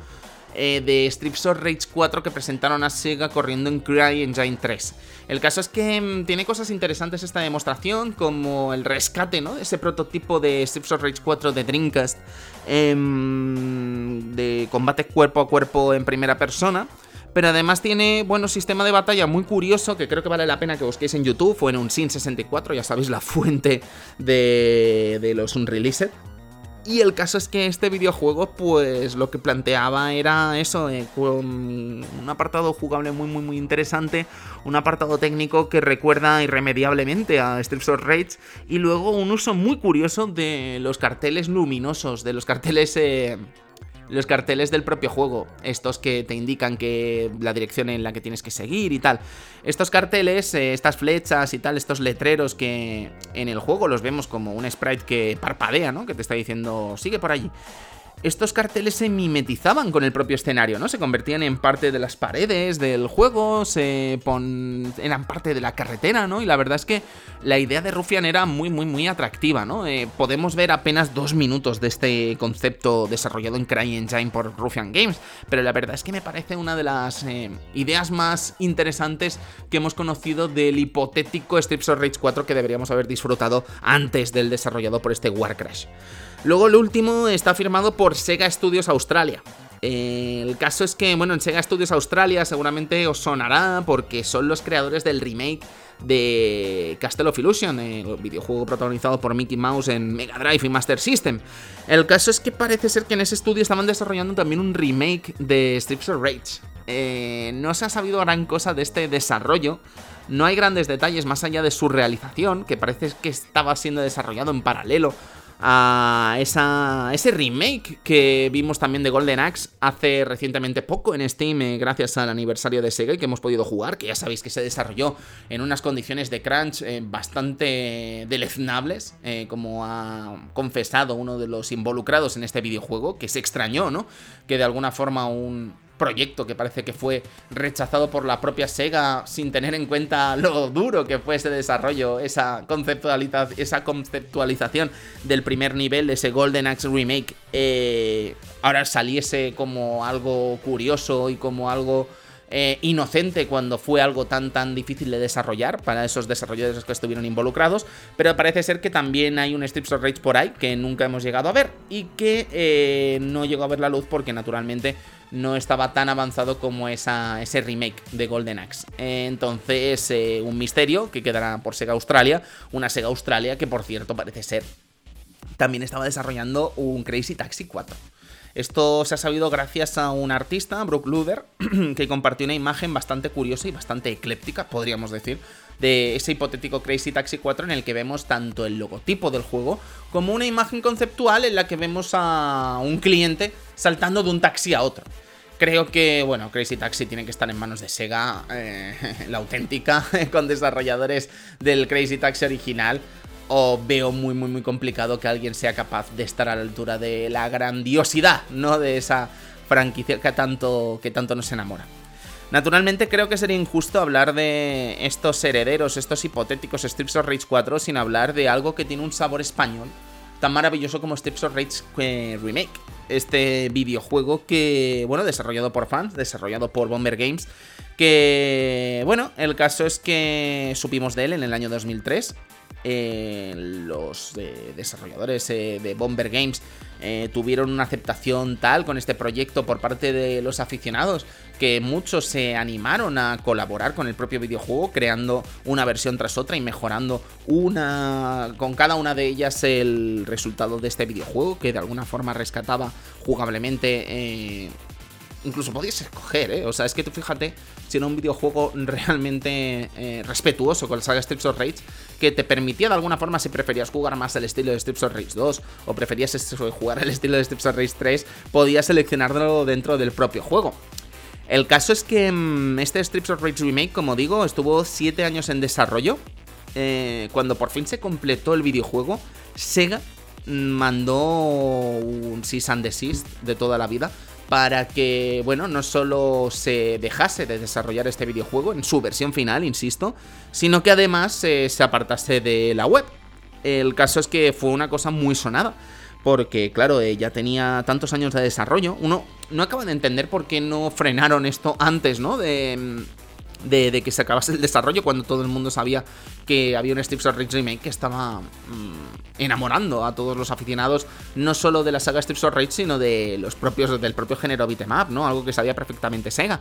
eh, de Strips of Rage 4 que presentaron a Sega corriendo en CryEngine 3. El caso es que mm, tiene cosas interesantes esta demostración, como el rescate, ¿no? Ese prototipo de Strips of Rage 4 de Dreamcast em, de combate cuerpo a cuerpo en primera persona. Pero además tiene, bueno, sistema de batalla muy curioso que creo que vale la pena que busquéis en YouTube o en un Sin 64, ya sabéis la fuente de, de los Unreleased. Y el caso es que este videojuego, pues lo que planteaba era eso, con un apartado jugable muy, muy, muy interesante, un apartado técnico que recuerda irremediablemente a Strips of Rage, y luego un uso muy curioso de los carteles luminosos, de los carteles... Eh, los carteles del propio juego, estos que te indican que la dirección en la que tienes que seguir y tal. Estos carteles, eh, estas flechas y tal, estos letreros que en el juego los vemos como un sprite que parpadea, ¿no? Que te está diciendo, sigue por allí estos carteles se mimetizaban con el propio escenario, ¿no? Se convertían en parte de las paredes del juego, eran parte de la carretera, ¿no? Y la verdad es que la idea de Rufian era muy, muy, muy atractiva, ¿no? Eh, podemos ver apenas dos minutos de este concepto desarrollado en CryEngine por Rufian Games, pero la verdad es que me parece una de las eh, ideas más interesantes que hemos conocido del hipotético Strips of Rage 4 que deberíamos haber disfrutado antes del desarrollado por este Warcrash. Luego el último está firmado por Sega Studios Australia. el caso es que, bueno, en Sega Studios Australia seguramente os sonará porque son los creadores del remake de Castle of Illusion, el videojuego protagonizado por Mickey Mouse en Mega Drive y Master System. El caso es que parece ser que en ese estudio estaban desarrollando también un remake de Strips of Rage. Eh, no se ha sabido gran cosa de este desarrollo. No hay grandes detalles más allá de su realización, que parece que estaba siendo desarrollado en paralelo a ese remake que vimos también de Golden Axe hace recientemente poco en Steam, eh, gracias al aniversario de Sega que hemos podido jugar, que ya sabéis que se desarrolló en unas condiciones de crunch eh, bastante deleznables, eh, como ha confesado uno de los involucrados en este videojuego, que se extrañó, ¿no? Que de alguna forma un, proyecto que parece que fue rechazado por la propia Sega sin tener en cuenta lo duro que fue ese desarrollo, esa, conceptualización, esa conceptualización del primer nivel ese Golden Axe Remake, eh, ahora saliese como algo curioso y como algo eh, inocente cuando fue algo tan tan difícil de desarrollar para esos desarrolladores que estuvieron involucrados, pero parece ser que también hay un Strips of Rage por ahí que nunca hemos llegado a ver y que eh, no llegó a ver la luz porque naturalmente no estaba tan avanzado como esa, ese remake de Golden Axe. Entonces, eh, un misterio que quedará por Sega Australia, una Sega Australia que por cierto parece ser también estaba desarrollando un Crazy Taxi 4. Esto se ha sabido gracias a un artista, Brooke Luder, que compartió una imagen bastante curiosa y bastante ecléptica, podríamos decir, de ese hipotético Crazy Taxi 4 en el que vemos tanto el logotipo del juego como una imagen conceptual en la que vemos a un cliente saltando de un taxi a otro. Creo que, bueno, Crazy Taxi tiene que estar en manos de Sega, eh, la auténtica, con desarrolladores del Crazy Taxi original o veo muy, muy, muy complicado que alguien sea capaz de estar a la altura de la grandiosidad, ¿no? De esa franquicia que tanto, que tanto nos enamora. Naturalmente creo que sería injusto hablar de estos herederos, estos hipotéticos Strips of Rage 4 sin hablar de algo que tiene un sabor español tan maravilloso como Strips of Rage eh, Remake. Este videojuego que, bueno, desarrollado por fans, desarrollado por Bomber Games, que, bueno, el caso es que supimos de él en el año 2003 eh, los desarrolladores eh, de Bomber Games eh, tuvieron una aceptación tal con este proyecto por parte de los aficionados que muchos se animaron a colaborar con el propio videojuego creando una versión tras otra y mejorando una con cada una de ellas el resultado de este videojuego que de alguna forma rescataba jugablemente incluso podías escoger, ¿eh? O sea, es que tú fíjate si era un videojuego realmente eh, respetuoso con la saga Strips of Rage, que te permitía de alguna forma, si preferías jugar más el estilo de Strips of Rage 2 o preferías jugar el estilo de Strips of Rage 3, podías seleccionarlo dentro del propio juego. El caso es que mm, este Strips of Rage Remake, como digo, estuvo 7 años en desarrollo. Eh, cuando por fin se completó el videojuego, Sega mandó un cease and desist de toda la vida para que, bueno, no solo se dejase de desarrollar este videojuego en su versión final, insisto, sino que además se apartase de la web. El caso es que fue una cosa muy sonada, porque claro, eh, ya tenía tantos años de desarrollo. Uno no acaba de entender por qué no frenaron esto antes, ¿no? De, de, que se acabase el desarrollo cuando todo el mundo sabía que había un Streets of Rage remake que estaba mm, enamorando a todos los aficionados, no solo de la saga Streets of Rage, sino de los propios, del propio género beat'em ¿no? Algo que sabía perfectamente Sega.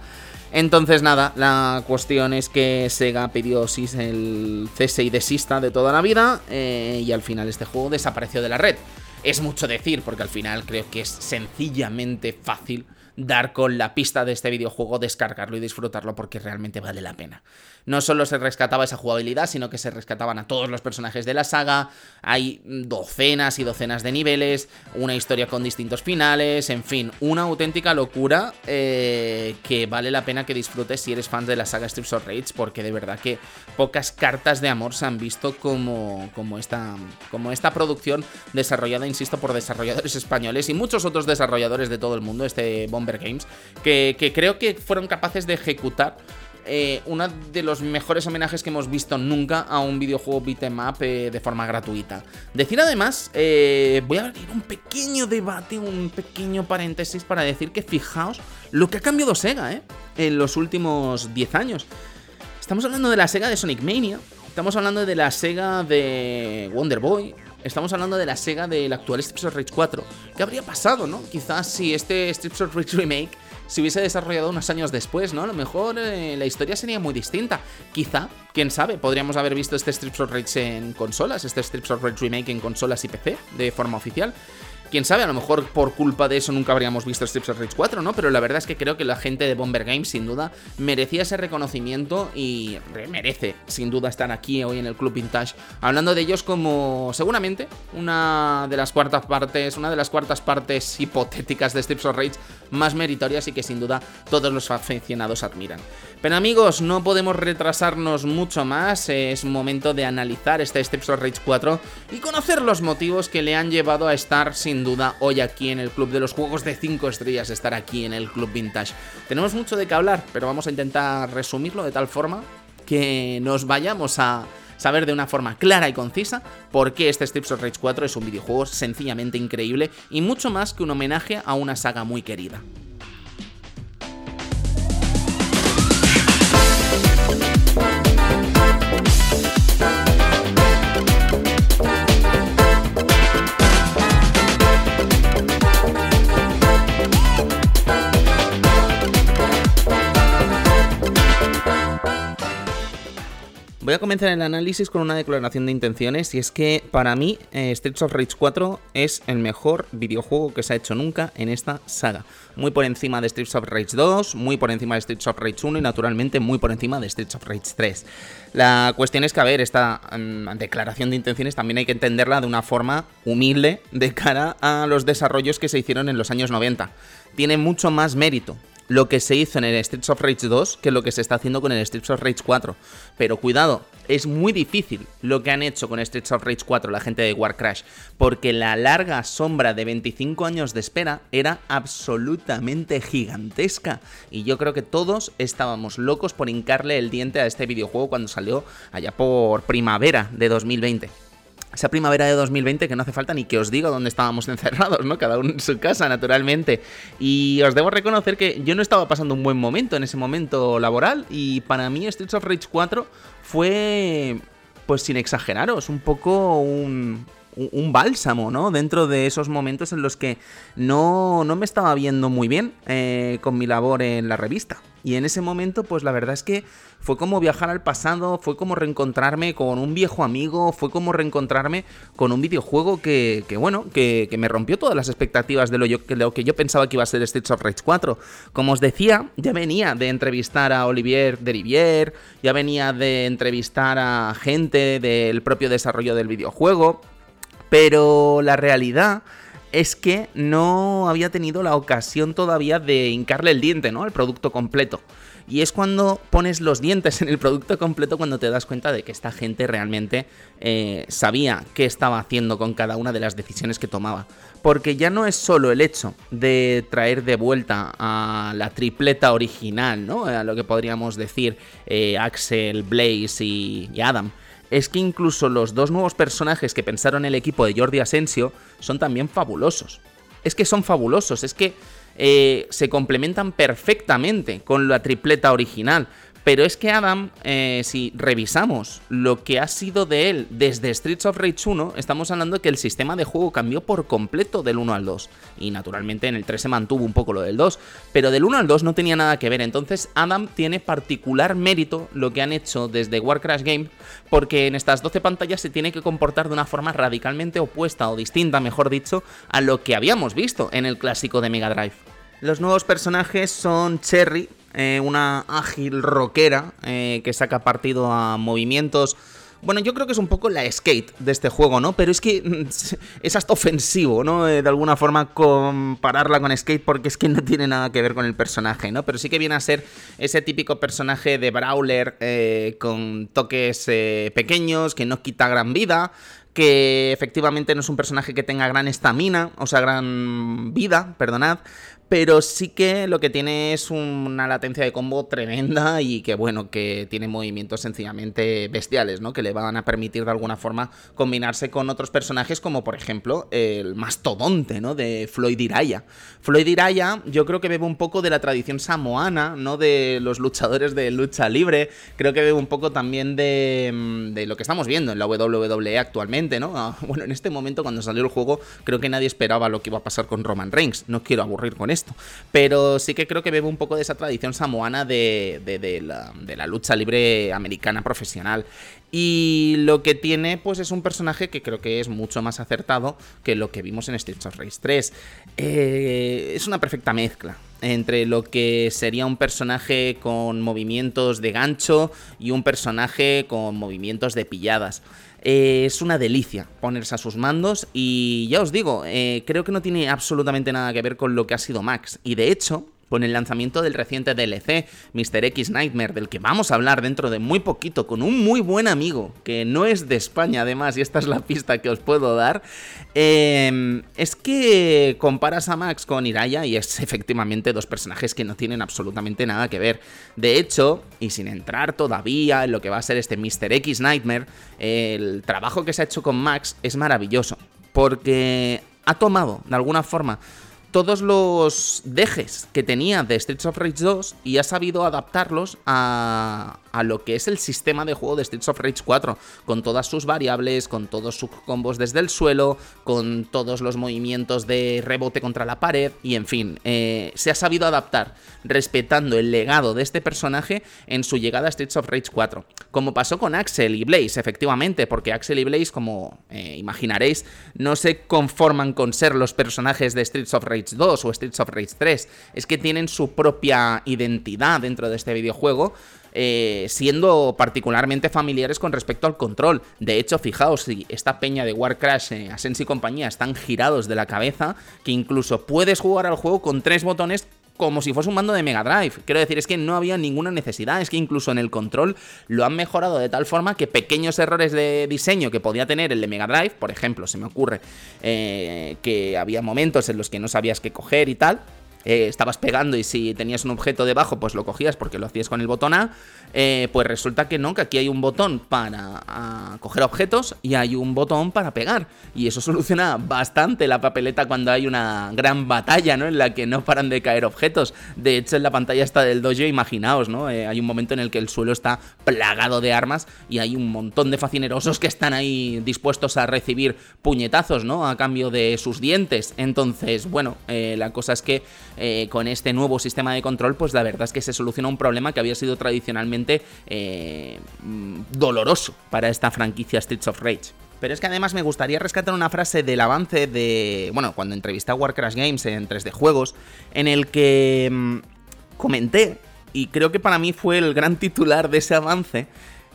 Entonces, nada, la cuestión es que Sega pidió el cese y desista de toda la vida, eh, y al final este juego desapareció de la red. Es mucho decir, porque al final creo que es sencillamente fácil dar con la pista de este videojuego, descargarlo y disfrutarlo porque realmente vale la pena. No solo se rescataba esa jugabilidad, sino que se rescataban a todos los personajes de la saga, hay docenas y docenas de niveles, una historia con distintos finales, en fin, una auténtica locura eh, que vale la pena que disfrutes si eres fan de la saga Streets of Rage, porque de verdad que pocas cartas de amor se han visto como, como, esta, como esta producción desarrollada, insisto, por desarrolladores españoles y muchos otros desarrolladores de todo el mundo, este Bomber Games, que, que creo que fueron capaces de ejecutar eh, uno de los mejores homenajes que hemos visto nunca a un videojuego beat'em up eh, de forma gratuita. Decir además, eh, voy a abrir un pequeño debate, un pequeño paréntesis para decir que fijaos lo que ha cambiado Sega en los últimos 10 años. Estamos hablando de la Sega de Sonic Mania, estamos hablando de la Sega de Wonder Boy, Estamos hablando de la Sega del actual Streets of Rage 4. ¿Qué habría pasado, no? Quizás si este Streets of Rage Remake se hubiese desarrollado unos años después, ¿no? A lo mejor eh, la historia sería muy distinta. Quizá, quién sabe, podríamos haber visto este Strips of Rage en consolas, este Strips of Rage Remake en consolas y PC de forma oficial. Quién sabe, a lo mejor por culpa de eso nunca habríamos visto Strips of Rage 4, ¿no? Pero la verdad es que creo que la gente de Bomber Games, sin duda, merecía ese reconocimiento y merece, sin duda, estar aquí hoy en el Club Vintage, hablando de ellos como, seguramente, una de las cuartas partes, una de las cuartas partes hipotéticas de Strips of Rage más meritorias y que sin duda todos los aficionados admiran. Pero amigos, no podemos retrasarnos mucho más, es momento de analizar este Steps of Rage 4 y conocer los motivos que le han llevado a estar duda hoy aquí en el Club de los Juegos de 5 Estrellas, estar aquí en el Club Vintage. Tenemos mucho de qué hablar, pero vamos a intentar resumirlo de tal forma que nos vayamos a saber de una forma clara y concisa por qué este Steps of Rage 4 es un videojuego sencillamente increíble y mucho más que un homenaje a una saga muy querida. Voy a comenzar el análisis con una declaración de intenciones y es que para mí eh, Streets of Rage 4 es el mejor videojuego que se ha hecho nunca en esta saga. Muy por encima de Streets of Rage 2, muy por encima de Streets of Rage 1 y naturalmente muy por encima de Streets of Rage 3. La cuestión es que, a ver, esta mm, declaración de intenciones también hay que entenderla de una forma humilde de cara a los desarrollos que se hicieron en los años 90. Tiene mucho más mérito lo que se hizo en el Streets of Rage 2 que lo que se está haciendo con el Streets of Rage 4. Pero cuidado, es muy difícil lo que han hecho con Streets of Rage 4 la gente de Warcrash, porque la larga sombra de 25 años de espera era absolutamente gigantesca. Y yo creo que todos estábamos locos por hincarle el diente a este videojuego cuando salió allá por primavera de 2020 esa primavera de 2020 que no hace falta ni que os diga dónde estábamos encerrados, ¿no? Cada uno en su casa, naturalmente. Y os debo reconocer que yo no estaba pasando un buen momento en ese momento laboral y para mí Streets of Rage 4 fue, pues sin exageraros, un poco un, un bálsamo, ¿no? Dentro de esos momentos en los que no, no me estaba viendo muy bien eh, con mi labor en la revista. Y en ese momento, pues la verdad es que fue como viajar al pasado, fue como reencontrarme con un viejo amigo, fue como reencontrarme con un videojuego que, que bueno, que, que, me rompió todas las expectativas de lo, yo, lo, que yo pensaba que iba a ser Streets of Rage 4. Como os decía, ya venía de entrevistar a Olivier Derivier, ya venía de entrevistar a gente del propio desarrollo del videojuego, pero la realidad es que no había tenido la ocasión todavía de hincarle el diente, ¿no? Al producto completo. Y es cuando pones los dientes en el producto completo cuando te das cuenta de que esta gente realmente eh, sabía qué estaba haciendo con cada una de las decisiones que tomaba. Porque ya no es solo el hecho de traer de vuelta a la tripleta original, ¿no? A lo que podríamos decir eh, Axel, Blaze y Adam es que incluso los dos nuevos personajes que pensaron el equipo de Jordi Asensio son también fabulosos. Es que son fabulosos, es que eh, se complementan perfectamente con la tripleta original. Pero es que Adam, eh, si revisamos lo que ha sido de él desde Streets of Rage 1, estamos hablando de que el sistema de juego cambió por completo del 1 al 2. Y naturalmente en el 3 se mantuvo un poco lo del 2, pero del 1 al 2 no tenía nada que ver. Entonces Adam tiene particular mérito lo que han hecho desde Warcraft Game, porque en estas 12 pantallas se tiene que comportar de una forma radicalmente opuesta o distinta, mejor dicho, a lo que habíamos visto en el clásico de Mega Drive. Los nuevos personajes son Cherry, eh, una ágil rockera eh, que saca partido a movimientos. Bueno, yo creo que es un poco la skate de este juego, ¿no? Pero es que es hasta ofensivo, ¿no? Eh, de alguna forma compararla con skate porque es que no tiene nada que ver con el personaje, ¿no? Pero sí que viene a ser ese típico personaje de Brawler con toques pequeños, que no quita gran vida, que efectivamente no es un personaje que tenga gran estamina, o sea, gran vida, perdonad, pero sí que lo que tiene es una latencia de combo tremenda y que bueno, que tiene movimientos sencillamente bestiales, ¿no? Que le van a permitir de alguna forma combinarse con otros personajes como por ejemplo el mastodonte, ¿no? De Floyd Iraya. Floyd Iraya yo creo que bebe un poco de la tradición samoana, ¿no? De los luchadores de lucha libre, creo que bebe un poco también de, mm, de lo que estamos viendo en la WWE actualmente, ¿no? Ah, bueno, en este momento cuando salió el juego creo que nadie esperaba lo que iba a pasar con Roman Reigns, no quiero aburrir con esto pero sí que creo que bebe un poco de esa tradición samoana de, la lucha libre americana profesional. Y lo que tiene, pues es un personaje que creo que es mucho más acertado que lo que vimos en Streets of Rage 3. Eh, es una perfecta mezcla entre lo que sería un personaje con movimientos de gancho y un personaje con movimientos de pilladas. Eh, es una delicia ponerse a sus mandos y ya os digo, eh, creo que no tiene absolutamente nada que ver con lo que ha sido Max. Y de hecho, con el lanzamiento del reciente DLC, Mr. X Nightmare, del que vamos a hablar dentro de muy poquito, con un muy buen amigo, que no es de España además, y esta es la pista que os puedo dar, em, es que comparas a Max con Iraya y es efectivamente dos personajes que no tienen absolutamente nada que ver. De hecho, y sin entrar todavía en lo que va a ser este Mr. X Nightmare, el trabajo que se ha hecho con Max es maravilloso, porque ha tomado, de alguna forma, todos los dejes que tenía de Streets of Rage 2 y ha sabido adaptarlos a, a lo que es el sistema de juego de Streets of Rage 4, con todas sus variables, con todos sus combos desde el suelo, con todos los movimientos de rebote contra la pared, y en fin, eh, se ha sabido adaptar, respetando el legado de este personaje en su llegada a Streets of Rage 4. Como pasó con Axel y Blaze, efectivamente, porque Axel y Blaze, como eh, imaginaréis, no se conforman con ser los personajes de Streets of Rage 2 o Streets of Rage 3, es que tienen su propia identidad dentro de este videojuego eh, siendo particularmente familiares con respecto al control. De hecho, fijaos, si esta peña de Warcrash, eh, Asensi y compañía están girados de la cabeza, que incluso puedes jugar al juego con tres botones como si fuese un mando de Mega Drive. Quiero decir, es que no había ninguna necesidad, es que incluso en el control lo han mejorado de tal forma que pequeños errores de diseño que podía tener el de Mega Drive, por ejemplo, se me ocurre eh, que había momentos en los que no sabías qué coger y tal, eh, estabas pegando y si tenías un objeto debajo, pues lo cogías porque lo hacías con el botón A, eh, pues resulta que no, que aquí hay un botón para coger objetos y hay un botón para pegar. Y eso soluciona bastante la papeleta cuando hay una gran batalla, ¿no? En la que no paran de caer objetos. De hecho, en la pantalla está del dojo, imaginaos, ¿no? Eh, hay un momento en el que el suelo está plagado de armas y hay un montón de facinerosos que están ahí dispuestos a recibir puñetazos, ¿no? A cambio de sus dientes. Entonces, bueno, la cosa es que eh, con este nuevo sistema de control, pues la verdad es que se soluciona un problema que había sido tradicionalmente eh, mm, doloroso para esta franquicia Streets of Rage. Pero es que además me gustaría rescatar una frase del avance de. Bueno, cuando entrevisté a Warcraft Games en 3D Juegos, en el que mm, comenté, y creo que para mí fue el gran titular de ese avance,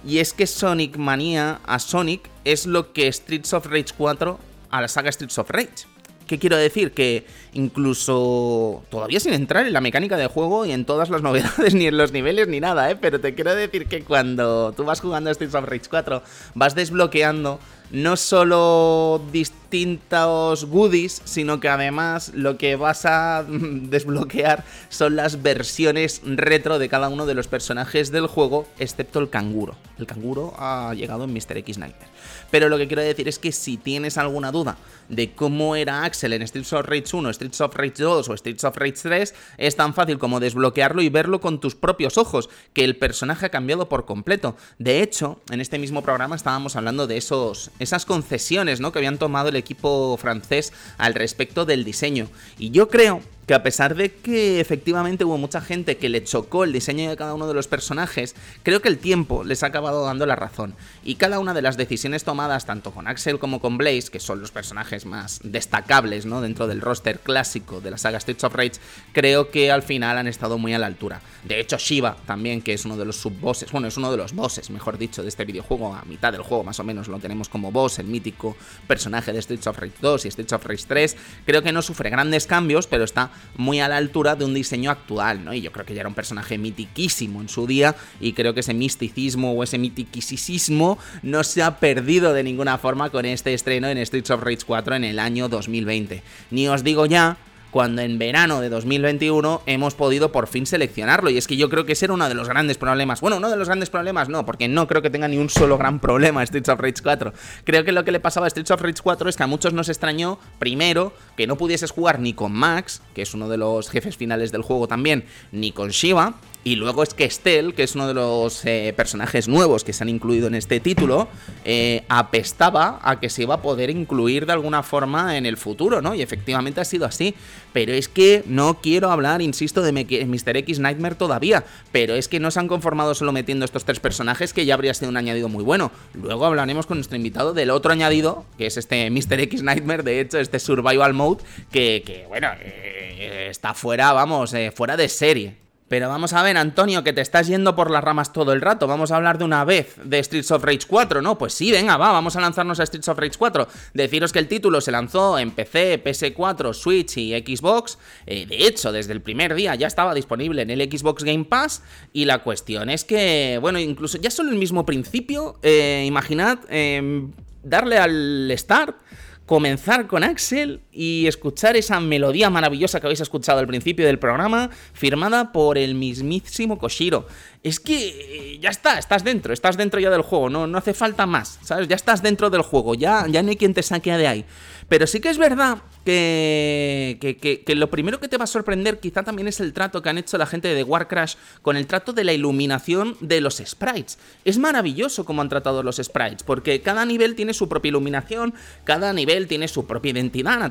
y es que Sonic Manía a Sonic es lo que Streets of Rage 4 a la saga Streets of Rage. ¿Qué quiero decir? Que incluso todavía sin entrar en la mecánica de juego y en todas las novedades, ni en los niveles, ni nada, ¿eh? Pero te quiero decir que cuando tú vas jugando a Streets of Rage 4, vas desbloqueando no solo distintos goodies, sino que además lo que vas a desbloquear son las versiones retro de cada uno de los personajes del juego, excepto el canguro. El canguro ha llegado en Mr. X Nightmare. Pero lo que quiero decir es que si tienes alguna duda de cómo era Axel en Streets of Rage 1, Streets of Rage 2 o Streets of Rage 3, es tan fácil como desbloquearlo y verlo con tus propios ojos, que el personaje ha cambiado por completo. De hecho, en este mismo programa estábamos hablando de esos, esas concesiones ¿no? que habían tomado el equipo francés al respecto del diseño. Y yo creo que a pesar de que efectivamente hubo mucha gente que le chocó el diseño de cada uno de los personajes, creo que el tiempo les ha acabado dando la razón. Y cada una de las decisiones tomadas, tanto con Axel como con Blaze, que son los personajes más destacables ¿no? dentro del roster clásico de la saga Streets of Rage, creo que al final han estado muy a la altura. De hecho, Shiva también, que es uno de los subbosses, bueno, es uno de los bosses, mejor dicho, de este videojuego, a mitad del juego más o menos lo tenemos como boss, el mítico personaje de Streets of Rage 2 y Streets of Rage 3, creo que no sufre grandes cambios, pero está muy a la altura de un diseño actual, ¿no? Y yo creo que ya era un personaje mitiquísimo en su día y creo que ese misticismo o ese mitiquisismo no se ha perdido de ninguna forma con este estreno en Streets of Rage 4 en el año 2020. Ni os digo ya cuando en verano de 2021 hemos podido por fin seleccionarlo. Y es que yo creo que ese era uno de los grandes problemas. Bueno, uno de los grandes problemas no, porque no creo que tenga ni un solo gran problema Streets of Rage 4. Creo que lo que le pasaba a Streets of Rage 4 es que a muchos nos extrañó, primero, que no pudieses jugar ni con Max, que es uno de los jefes finales del juego también, ni con Shiva, y luego es que Estelle, que es uno de los eh, personajes nuevos que se han incluido en este título, eh, apestaba a que se iba a poder incluir de alguna forma en el futuro, ¿no? Y efectivamente ha sido así. Pero es que no quiero hablar, insisto, de Mr. X Nightmare todavía. Pero es que no se han conformado solo metiendo estos tres personajes, que ya habría sido un añadido muy bueno. Luego hablaremos con nuestro invitado del otro añadido, que es este Mr. X Nightmare, de hecho, este Survival Mode, que, bueno, eh, está fuera, vamos, fuera de serie. Pero vamos a ver, Antonio, que te estás yendo por las ramas todo el rato. Vamos a hablar de una vez de Streets of Rage 4, ¿no? Pues sí, venga, va, vamos a lanzarnos a Streets of Rage 4. Deciros que el título se lanzó en PC, PS4, Switch y Xbox. Eh, de hecho, desde el primer día ya estaba disponible en el Xbox Game Pass. Y la cuestión es que, bueno, incluso ya solo el mismo principio, eh, imaginad em, darle al start comenzar con Axel y escuchar esa melodía maravillosa que habéis escuchado al principio del programa, firmada por el mismísimo Koshiro. Es que eh, ya está, estás dentro, estás dentro ya del juego, no, no hace falta más, ¿sabes? Ya estás dentro del juego, ya, ya no hay quien te saque de ahí. Pero sí que es verdad que, que, lo primero que te va a sorprender quizá también es el trato que han hecho la gente de War Crash con el trato de la iluminación de los sprites. Es maravilloso cómo han tratado los sprites, porque cada nivel tiene su propia iluminación, cada nivel tiene su propia identidad,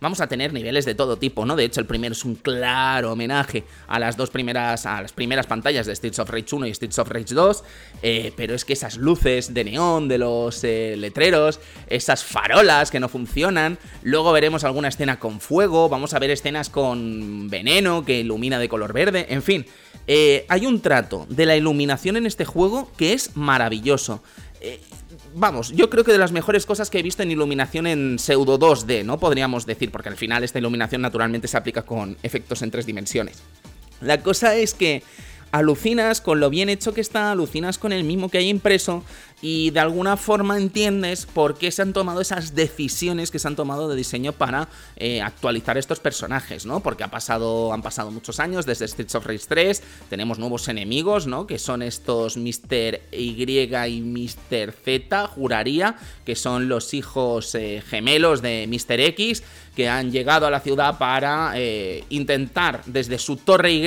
Vamos a tener niveles de todo tipo, ¿no? De hecho, el primero es un claro homenaje a las dos primeras, a las primeras pantallas de Streets of Rage 1 y Streets of Rage 2, eh, pero es que esas luces de neón de los eh, letreros, esas farolas que no funcionan, luego veremos alguna escena con fuego, vamos a ver escenas con veneno que ilumina de color verde, en fin, eh, hay un trato de la iluminación en este juego que es maravilloso. Vamos, yo creo que de las mejores cosas que he visto en iluminación en pseudo 2D, ¿no? Podríamos decir, porque al final esta iluminación naturalmente se aplica con efectos en tres dimensiones. La cosa es que alucinas con lo bien hecho que está, alucinas con el mismo que hay impreso y de alguna forma entiendes por qué se han tomado esas decisiones que se han tomado de diseño para eh, actualizar estos personajes, ¿no? Porque ha pasado, han pasado muchos años desde Streets of Rage 3, tenemos nuevos enemigos, ¿no? Que son estos Mr. Y y Mr. Z, juraría, que son los hijos eh, gemelos de Mr. X, que han llegado a la ciudad para eh, intentar desde su torre Y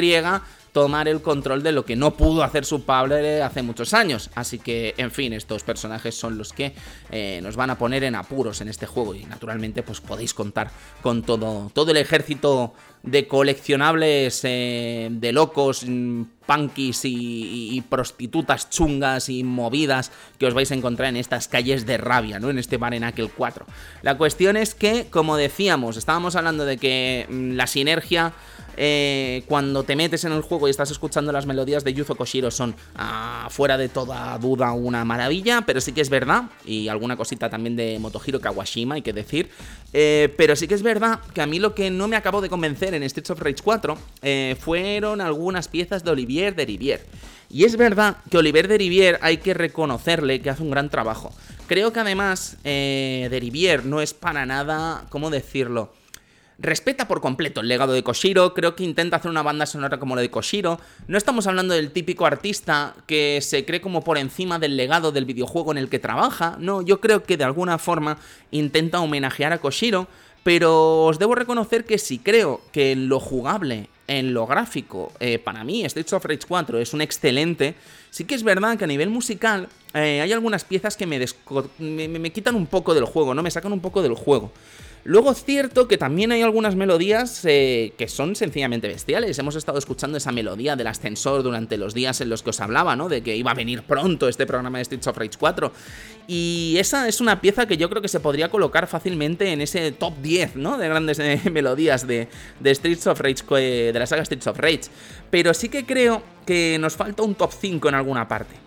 tomar el control de lo que no pudo hacer su padre hace muchos años. Así que, en fin, estos personajes son los que eh, nos van a poner en apuros en este juego y naturalmente pues podéis contar con todo, todo el ejército de coleccionables eh, de locos, mm, punkis y, prostitutas chungas y movidas que os vais a encontrar en estas calles de rabia, ¿no? En este Barenacle 4. La cuestión es que, como decíamos, estábamos hablando de que mm, la sinergia eh, cuando te metes en el juego y estás escuchando las melodías de Yuzo Koshiro son ah, fuera de toda duda una maravilla, pero sí que es verdad, y alguna cosita también de Motohiro Kawashima hay que decir, eh, pero sí que es verdad que a mí lo que no me acabó de convencer en Streets of Rage 4 eh, fueron algunas piezas de Olivier de Rivière. Y es verdad que Olivier de Rivière hay que reconocerle que hace un gran trabajo. Creo que además de Rivière no es para nada, ¿cómo decirlo? Respeta por completo el legado de Koshiro, creo que intenta hacer una banda sonora como la de Koshiro. No estamos hablando del típico artista que se cree como por encima del legado del videojuego en el que trabaja, no, yo creo que de alguna forma intenta homenajear a Koshiro, pero os debo reconocer que si creo que en lo jugable, en lo gráfico, eh, para mí Streets of Rage 4 es un excelente, sí que es verdad que a nivel musical eh, hay algunas piezas que me, me quitan un poco del juego, ¿no? Me sacan un poco del juego. Luego es cierto que también hay algunas melodías eh, que son sencillamente bestiales. Hemos estado escuchando esa melodía del ascensor durante los días en los que os hablaba, ¿no? De que iba a venir pronto este programa de Streets of Rage 4. Y esa es una pieza que yo creo que se podría colocar fácilmente en ese top 10, ¿no? De grandes eh, melodías de, de Streets of Rage, eh, de la saga Streets of Rage. Pero sí que creo que nos falta un top 5 en alguna parte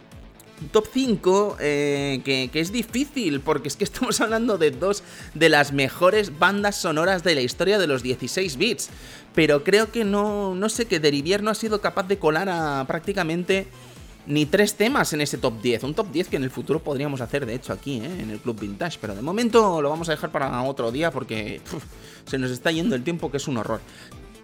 top 5 eh, que, es difícil, porque es que estamos hablando de dos de las mejores bandas sonoras de la historia de los 16 bits. Pero creo que no, no sé, que Derivier no ha sido capaz de colar a prácticamente ni tres temas en ese top 10. Un top 10 que en el futuro podríamos hacer, de hecho, aquí, ¿eh? en el Club Vintage. Pero de momento lo vamos a dejar para otro día porque se nos está yendo el tiempo, que es un horror.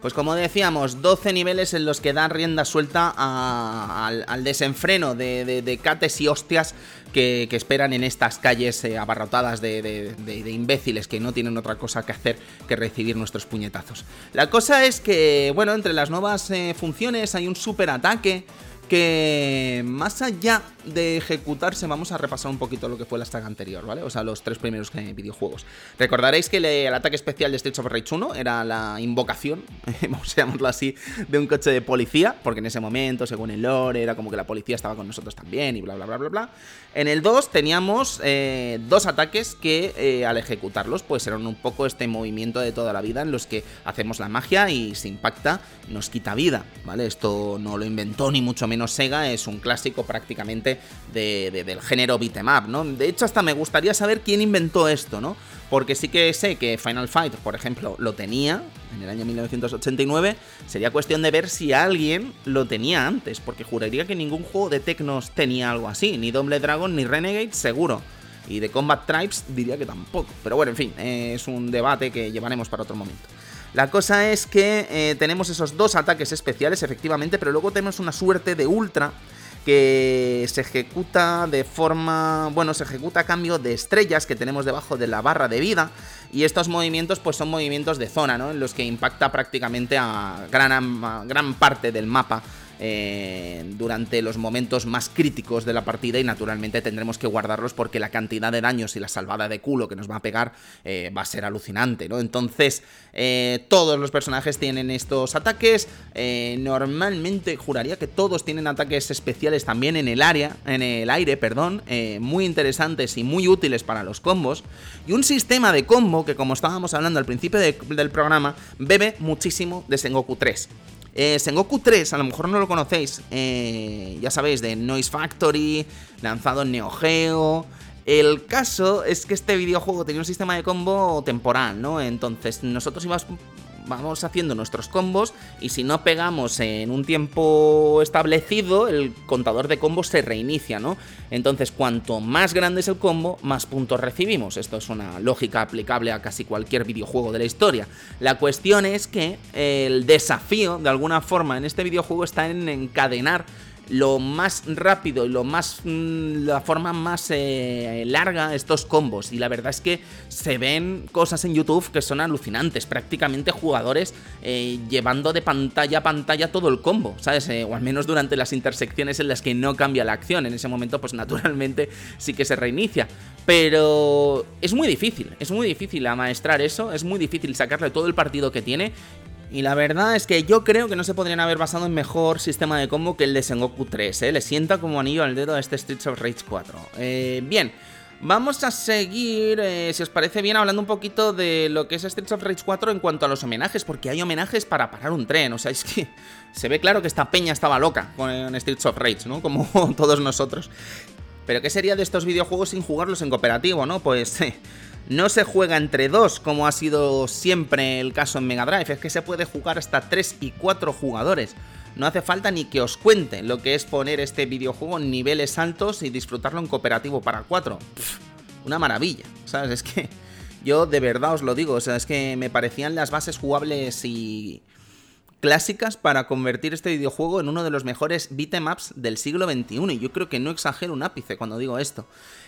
Pues como decíamos, 12 niveles en los que dan rienda suelta al, desenfreno de, cates y hostias que, esperan en estas calles eh, abarrotadas de, imbéciles que no tienen otra cosa que hacer que recibir nuestros puñetazos. La cosa es que, bueno, entre las nuevas eh, funciones hay un super ataque que más allá de ejecutarse, vamos a repasar un poquito lo que fue la saga anterior, ¿vale? O sea, los tres primeros videojuegos. Recordaréis que el ataque especial de Streets of Rage 1 era la invocación, vamos a llamarlo así, de un coche de policía, porque en ese momento, según el lore, era como que la policía estaba con nosotros también y bla, bla, bla, bla, bla. En el 2 teníamos eh, dos ataques que eh, al ejecutarlos, pues eran un poco este movimiento de toda la vida en los que hacemos la magia y se impacta, nos quita vida, ¿vale? Esto no lo inventó ni mucho menos Sega, es un clásico prácticamente del género beat'em up, ¿no? De hecho, hasta me gustaría saber quién inventó esto, ¿no? Porque sí que sé que Final Fight, por ejemplo, lo tenía en el año 1989. Sería cuestión de ver si alguien lo tenía antes, porque juraría que ningún juego de Tecnos tenía algo así. Ni Double Dragon ni Renegade, seguro. Y de Combat Tribes diría que tampoco. Pero bueno, en fin, es un debate que llevaremos para otro momento. La cosa es que eh, tenemos esos dos ataques especiales, efectivamente, pero luego tenemos una suerte de ultra que se ejecuta de forma, bueno, se ejecuta a cambio de estrellas que tenemos debajo de la barra de vida y estos movimientos pues son movimientos de zona, ¿no? En los que impacta prácticamente a gran, a gran parte del mapa eh, durante los momentos más críticos de la partida y naturalmente tendremos que guardarlos porque la cantidad de daños y la salvada de culo que nos va a pegar eh, va a ser alucinante, ¿no? Entonces, eh, todos los personajes tienen estos ataques, normalmente juraría que todos tienen ataques especiales también en el área, en el aire, perdón, muy interesantes y muy útiles para los combos, y un sistema de combo que como estábamos hablando al principio del programa, bebe muchísimo de Sengoku 3. Eh, Sengoku 3, a lo mejor no lo conocéis, eh, ya sabéis, de Noise Factory, lanzado en Neo Geo. El caso es que este videojuego tenía un sistema de combo temporal, ¿no? Entonces nosotros íbamos vamos haciendo nuestros combos y si no pegamos en un tiempo establecido, el contador de combos se reinicia, ¿no? Entonces, cuanto más grande es el combo, más puntos recibimos. Esto es una lógica aplicable a casi cualquier videojuego de la historia. La cuestión es que el desafío, de alguna forma, en este videojuego está en encadenar lo más rápido y lo más mm, la forma más eh, larga estos combos. Y la verdad es que se ven cosas en YouTube que son alucinantes. Prácticamente jugadores eh, llevando de pantalla a pantalla todo el combo sabes eh, o al menos durante las intersecciones en las que no cambia la acción. En ese momento pues naturalmente sí que se reinicia. Pero es muy difícil es muy difícil amaestrar eso es muy difícil sacarle todo el partido que tiene y la verdad es que yo creo que no se podrían haber basado en mejor sistema de combo que el de Sengoku 3, ¿eh? Le sienta como anillo al dedo a este Streets of Rage 4. Eh, bien, Vamos a seguir, eh, si os parece bien, hablando un poquito de lo que es Streets of Rage 4 en cuanto a los homenajes, porque hay homenajes para parar un tren. O sea, es que se ve claro que esta peña estaba loca con Streets of Rage, ¿no? Como todos nosotros. Pero ¿qué sería de estos videojuegos sin jugarlos en cooperativo, no? Pues eh, no se juega entre dos, como ha sido siempre el caso en Mega Drive. Es que se puede jugar hasta 3 y 4 jugadores. No hace falta ni que os cuente lo que es poner este videojuego en niveles altos y disfrutarlo en cooperativo para 4. una maravilla, ¿sabes? Es que yo de verdad os lo digo, o sea, es que me parecían las bases jugables y clásicas para convertir este videojuego en uno de los mejores beatemaps del siglo XXI. Y yo creo que no exagero un ápice cuando digo esto.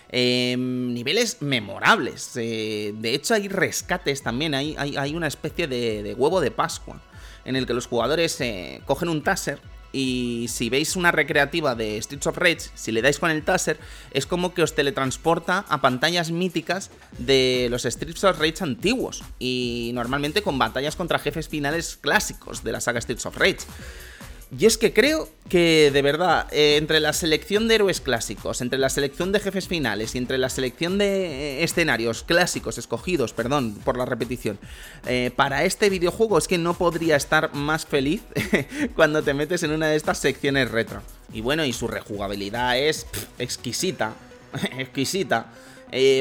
Em, niveles memorables. Eh, de hecho, hay rescates también. Hay, hay, una especie de, huevo de Pascua en el que los jugadores eh, cogen un taser y si veis una recreativa de Streets of Rage, si le dais con el taser, es como que os teletransporta a pantallas míticas de los Streets of Rage antiguos y normalmente con batallas contra jefes finales clásicos de la saga Streets of Rage. Y es que creo que, de verdad, eh, entre la selección de héroes clásicos, entre la selección de jefes finales y entre la selección de eh, escenarios clásicos escogidos, perdón por la repetición, eh, para este videojuego es que no podría estar más feliz cuando te metes en una de estas secciones retro. Y bueno, y su rejugabilidad es exquisita, exquisita.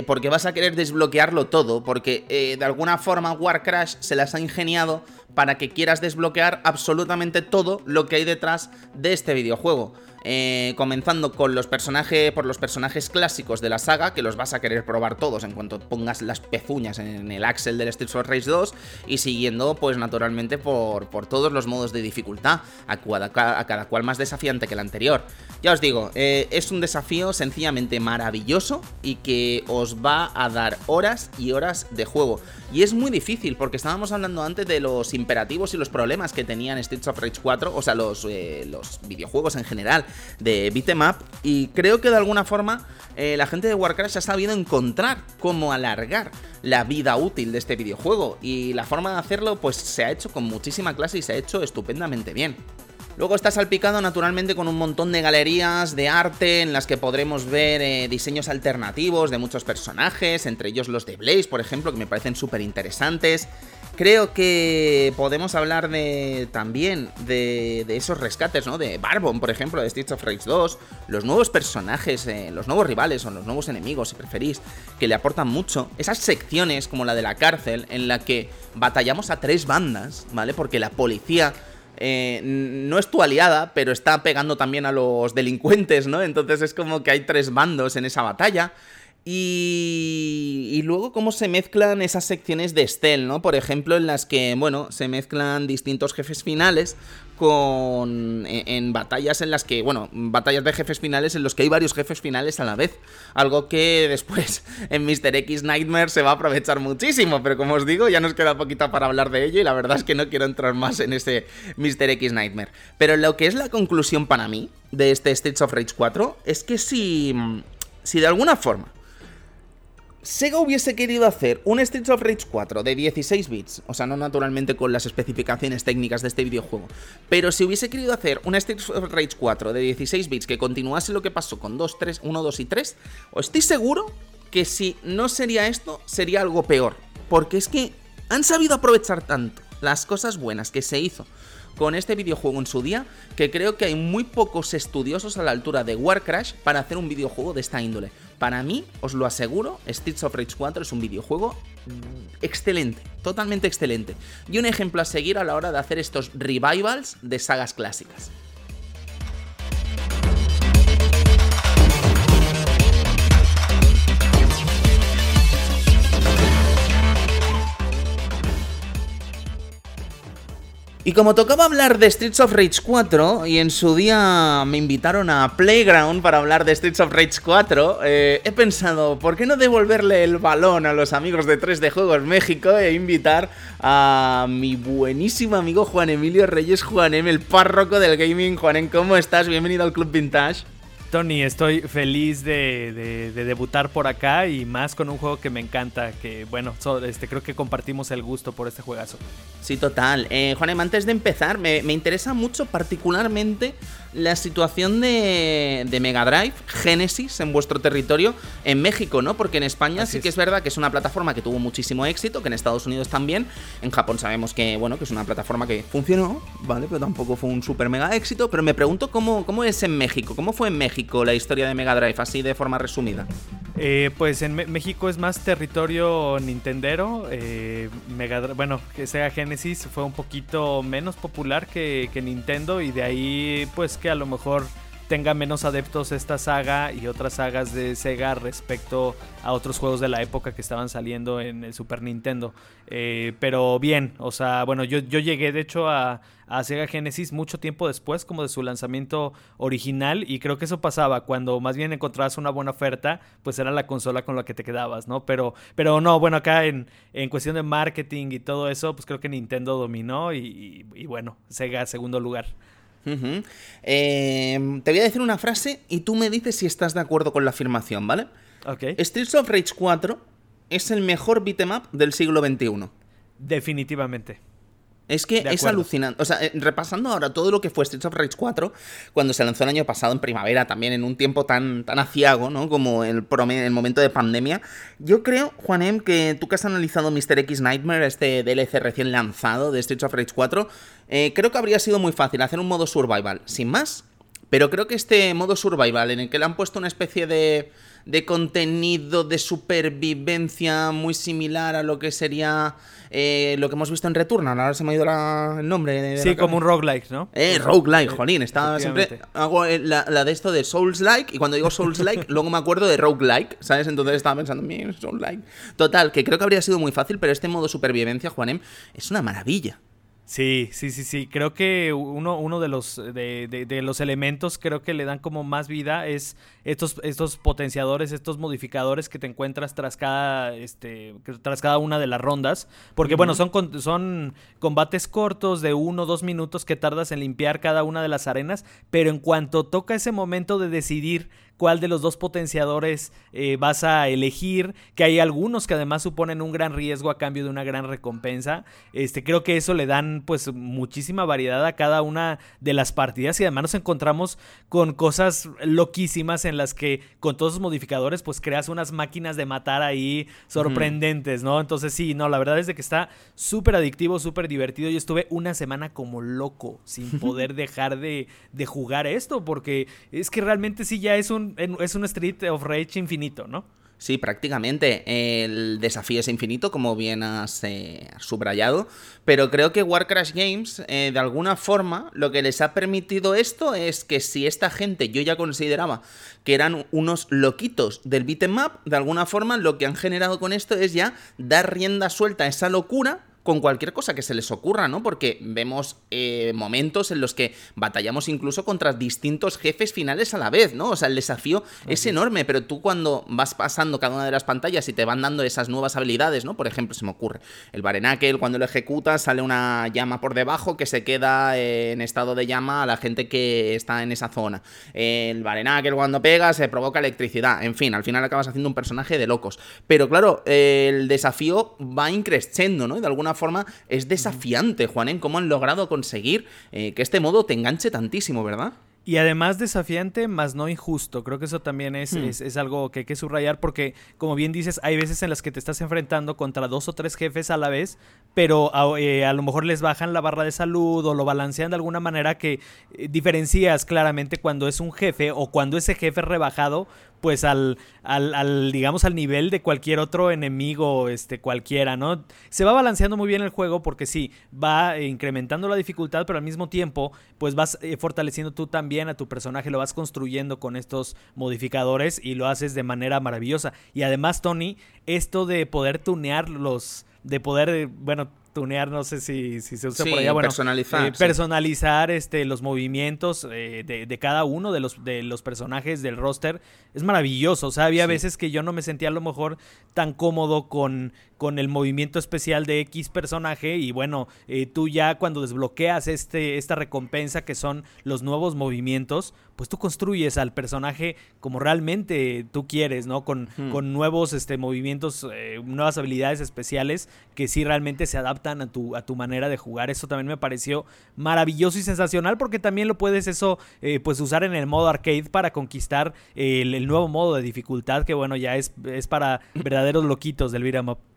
porque vas a querer desbloquearlo todo, porque de alguna forma Warcrash se las ha ingeniado para que quieras desbloquear absolutamente todo lo que hay detrás de este videojuego. Eh, comenzando con los personajes, por los personajes clásicos de la saga, que los vas a querer probar todos en cuanto pongas las pezuñas en el Axel del Streets of Rage 2, y siguiendo, pues naturalmente, por, por todos los modos de dificultad, a cada, cual más desafiante que el anterior. Ya os digo, eh, es un desafío sencillamente maravilloso y que os va a dar horas y horas de juego. Y es muy difícil, porque estábamos hablando antes de los imperativos y los problemas que tenían Streets of Rage 4, o sea, los, eh, los videojuegos en general de beat'em y creo que de alguna forma eh, la gente de Warcraft ha sabido encontrar cómo alargar la vida útil de este videojuego y la forma de hacerlo pues se ha hecho con muchísima clase y se ha hecho estupendamente bien. Luego está salpicado naturalmente con un montón de galerías de arte en las que podremos ver eh, diseños alternativos de muchos personajes, entre ellos los de Blaze, por ejemplo, que me parecen súper interesantes. Creo que podemos hablar de también de, esos rescates, ¿no? De Barbon, por ejemplo, de Streets of Rage 2, los nuevos personajes, eh, los nuevos rivales o los nuevos enemigos, si preferís, que le aportan mucho. Esas secciones como la de la cárcel, en la que batallamos a tres bandas, ¿vale? Porque la policía eh, no es tu aliada, pero está pegando también a los delincuentes, ¿no? Entonces es como que hay tres bandos en esa batalla. Y, luego cómo se mezclan esas secciones de Estel, ¿no? Por ejemplo, en las que, bueno, se mezclan distintos jefes finales con en, batallas en las que, bueno, batallas de jefes finales en los que hay varios jefes finales a la vez. Algo que después en Mr. X Nightmare se va a aprovechar muchísimo, pero como os digo, ya nos queda poquito para hablar de ello y la verdad es que no quiero entrar más en ese Mr. X Nightmare. Pero lo que es la conclusión para mí de este Streets of Rage 4 es que si, si de alguna forma Sega hubiese querido hacer un Streets of Rage 4 de 16 bits, o sea, no naturalmente con las especificaciones técnicas de este videojuego, pero si hubiese querido hacer un Streets of Rage 4 de 16 bits que continuase lo que pasó con 2, 3, 1, 2 y 3, os estoy seguro que si no sería esto, sería algo peor, porque es que han sabido aprovechar tanto las cosas buenas que se hizo con este videojuego en su día, que creo que hay muy pocos estudiosos a la altura de Warcrash para hacer un videojuego de esta índole. Para mí, os lo aseguro, Streets of Rage 4 es un videojuego excelente, totalmente excelente. Y un ejemplo a seguir a la hora de hacer estos revivals de sagas clásicas. Y como tocaba hablar de Streets of Rage 4, y en su día me invitaron a Playground para hablar de Streets of Rage 4, eh, he pensado, ¿por qué no devolverle el balón a los amigos de 3D Juegos México e invitar a mi buenísimo amigo Juan Emilio Reyes Juanem, el párroco del gaming? Juanem, ¿cómo estás? Bienvenido al Club Vintage. Tony, estoy feliz de, debutar por acá y más con un juego que me encanta, que bueno, este, creo que compartimos el gusto por este juegazo. Sí, total. Eh, Juanem, antes de empezar, me, me interesa mucho particularmente la situación de, de Mega Drive, Genesis, en vuestro territorio, en México, ¿no? Porque en España sí que es verdad que es una plataforma que tuvo muchísimo éxito, que en Estados Unidos también. En Japón sabemos que, bueno, que es una plataforma que funcionó, ¿vale? Pero tampoco fue un super mega éxito. Pero me pregunto cómo, cómo es en México, cómo fue en México la historia de Mega Drive, así de forma resumida. Eh, pues en México es más territorio Nintendero. Eh, Mega, bueno, Sega Genesis fue un poquito menos popular que Nintendo y de ahí pues que a lo mejor tenga menos adeptos esta saga y otras sagas de Sega respecto a otros juegos de la época que estaban saliendo en el Super Nintendo. Eh, pero bien, o sea, bueno, yo, yo llegué de hecho a, Sega Genesis mucho tiempo después, como de su lanzamiento original, y creo que eso pasaba cuando más bien encontrabas una buena oferta, pues era la consola con la que te quedabas, ¿no? Pero, pero no, bueno, acá en, en cuestión de marketing y todo eso, pues creo que Nintendo dominó y bueno, Sega segundo lugar. Em, te voy a decir una frase y tú me dices si estás de acuerdo con la afirmación, ¿vale? Ok. Streets of Rage 4 es el mejor beat'em up del siglo XXI. Definitivamente. Es que es alucinante. O sea, eh, repasando ahora todo lo que fue Streets of Rage 4, cuando se lanzó el año pasado en primavera, también en un tiempo tan, tan aciago, ¿no? Como el, el momento de pandemia. Yo creo, Juanem, que tú que has analizado Mr. X Nightmare, este DLC recién lanzado de Streets of Rage 4, eh, creo que habría sido muy fácil hacer un modo survival, sin más. Pero creo que este modo survival, en el que le han puesto una especie de de contenido de supervivencia muy similar a lo que sería eh, lo que hemos visto en Returnal. Ahora se me ha ido el nombre. De sí, como un roguelike, ¿no? Eh, roguelike, jolín. Está siempre. Hago eh, la, de esto de Souls-like y cuando digo Souls-like, luego me acuerdo de roguelike, ¿sabes? Entonces estaba pensando, mira, Souls-like. Total, que creo que habría sido muy fácil, pero este modo supervivencia, Juanem, es una maravilla. Sí, sí, sí, sí. Creo que uno, uno de, los, de, de, los elementos creo que le dan como más vida es estos, estos potenciadores, estos modificadores que te encuentras tras cada, este, tras cada una de las rondas. Porque, bueno, son, son combates cortos de uno o dos minutos que tardas en limpiar cada una de las arenas. Pero en cuanto toca ese momento de decidir cuál de los dos potenciadores eh, vas a elegir, que hay algunos que además suponen un gran riesgo a cambio de una gran recompensa. Este, creo que eso le dan pues muchísima variedad a cada una de las partidas y además nos encontramos con cosas loquísimas en las que con todos esos modificadores pues creas unas máquinas de matar ahí sorprendentes, ¿no? Entonces sí, no, la verdad es de que está súper adictivo, súper divertido. Yo estuve una semana como loco sin poder dejar de, de jugar esto porque es que realmente sí ya es un es un Street of Rage infinito, ¿no? Sí, prácticamente. El desafío es infinito, como bien has eh, subrayado. Pero creo que Warcraft Games, eh, de alguna forma, lo que les ha permitido esto es que si esta gente yo ya consideraba que eran unos loquitos del beat'em up, de alguna forma lo que han generado con esto es ya dar rienda suelta a esa locura con cualquier cosa que se les ocurra, ¿no? Porque vemos eh, momentos en los que batallamos incluso contra distintos jefes finales a la vez, ¿no? O sea, el desafío es enorme, pero tú cuando vas pasando cada una de las pantallas y te van dando esas nuevas habilidades, ¿no? Por ejemplo, se me ocurre, el Barenakel, cuando lo ejecutas, sale una llama por debajo que se queda en estado de llama a la gente que está en esa zona. El Barenakel, cuando pega, se provoca electricidad. En fin, al final acabas haciendo un personaje de locos. Pero claro, el desafío va increciendo, ¿no? De alguna forma es desafiante, Juan, en cómo han logrado conseguir eh, que este modo te enganche tantísimo, ¿verdad? Y además desafiante, más no injusto. Creo que eso también es, hmm. es, algo que hay que subrayar porque, como bien dices, hay veces en las que te estás enfrentando contra dos o tres jefes a la vez, pero a, eh, lo mejor les bajan la barra de salud o lo balancean de alguna manera que eh, diferencias claramente cuando es un jefe o cuando ese jefe es rebajado, pues al, al, digamos, al nivel de cualquier otro enemigo, este, cualquiera, ¿no? Se va balanceando muy bien el juego porque sí, va incrementando la dificultad, pero al mismo tiempo, pues vas eh, fortaleciendo tú también a tu personaje, lo vas construyendo con estos modificadores y lo haces de manera maravillosa. Y además, Tony, esto de poder tunear los, de poder, eh, bueno, tunear, no sé si, si se usa por allá. Bueno, personalizar. Eh, personalizar este, los movimientos eh, de, cada uno de los, de los personajes del roster es maravilloso. O sea, había veces que yo no me sentía a lo mejor tan cómodo con, con el movimiento especial de X personaje y bueno, eh, tú ya cuando desbloqueas este, esta recompensa que son los nuevos movimientos, pues tú construyes al personaje como realmente tú quieres, ¿no? Con, hmm. con nuevos este, movimientos, eh, nuevas habilidades especiales que sí realmente se adaptan a tu, a tu manera de jugar. Eso también me pareció maravilloso y sensacional porque también lo puedes eso eh, pues usar en el modo arcade para conquistar el, nuevo modo de dificultad que bueno ya es, es para verdaderos loquitos del beat'em up.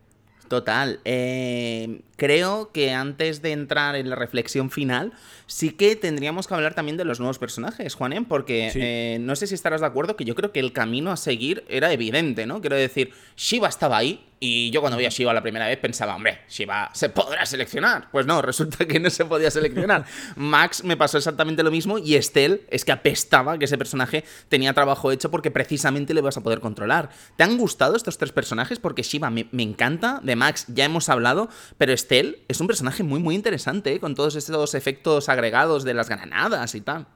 Total. Eh, creo que antes de entrar en la reflexión final, sí que tendríamos que hablar también de los nuevos personajes, Juanen, porque eh, no sé si estarás de acuerdo que yo creo que el camino a seguir era evidente, ¿no? Quiero decir, Shiva estaba ahí, y yo cuando vi a Shiva la primera vez pensaba, hombre, Shiva se podrá seleccionar. Pues no, resulta que no se podía seleccionar. Max me pasó exactamente lo mismo y Estelle es que apestaba que ese personaje tenía trabajo hecho porque precisamente le vas a poder controlar. ¿Te han gustado estos tres personajes? Porque Shiva me, encanta, de Max ya hemos hablado, pero Estelle es un personaje muy muy interesante, ¿eh? con todos estos efectos agregados de las granadas y tal.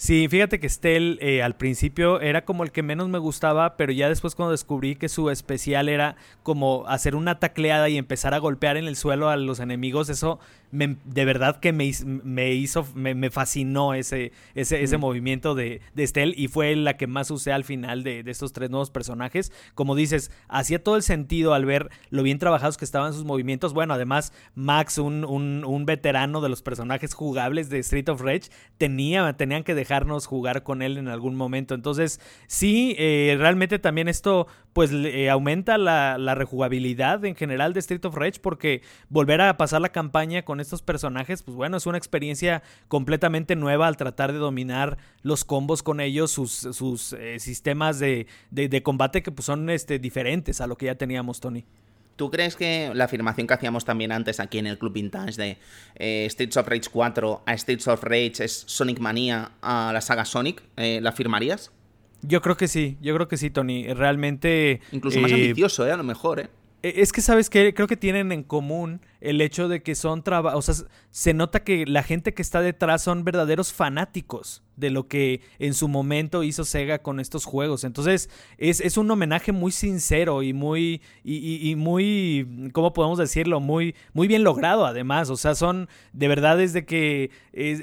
Sí, fíjate que Stell eh, al principio era como el que menos me gustaba, pero ya después cuando descubrí que su especial era como hacer una tacleada y empezar a golpear en el suelo a los enemigos, eso de verdad que me, me hizo, me, fascinó ese, ese, ese movimiento de, de Stell y fue la que más usé al final de, de, estos tres nuevos personajes. Como dices, hacía todo el sentido al ver lo bien trabajados que estaban sus movimientos. Bueno, además, Max, un, un, un veterano de los personajes jugables de Street of Rage, tenía, tenían que dejarnos jugar con él en algún momento. Entonces, sí, eh, realmente también esto pues eh, aumenta la, rejugabilidad en general de Street of Rage porque volver a pasar la campaña con estos personajes, pues bueno, es una experiencia completamente nueva al tratar de dominar los combos con ellos, sus, sus eh, sistemas de, de, combate que pues son este, diferentes a lo que ya teníamos, Tony. ¿Tú crees que la afirmación que hacíamos también antes aquí en el Club Vintage de eh, Streets of Rage 4 a Streets of Rage es Sonic Mania a la saga Sonic, eh, ¿la afirmarías? Yo creo que sí, yo creo que sí, Tony. Realmente. Incluso más ambicioso, ¿eh? A lo mejor, ¿eh? E, es que, ¿sabes qué? Creo que tienen en común el hecho de que son trabajos. Se nota que la gente que está detrás son verdaderos fanáticos de lo que en su momento hizo Sega con estos juegos. Entonces, es, un homenaje muy sincero y muy. Y, muy. ¿Cómo podemos decirlo? Muy, muy bien logrado, además. O sea, son. De verdad, es de que.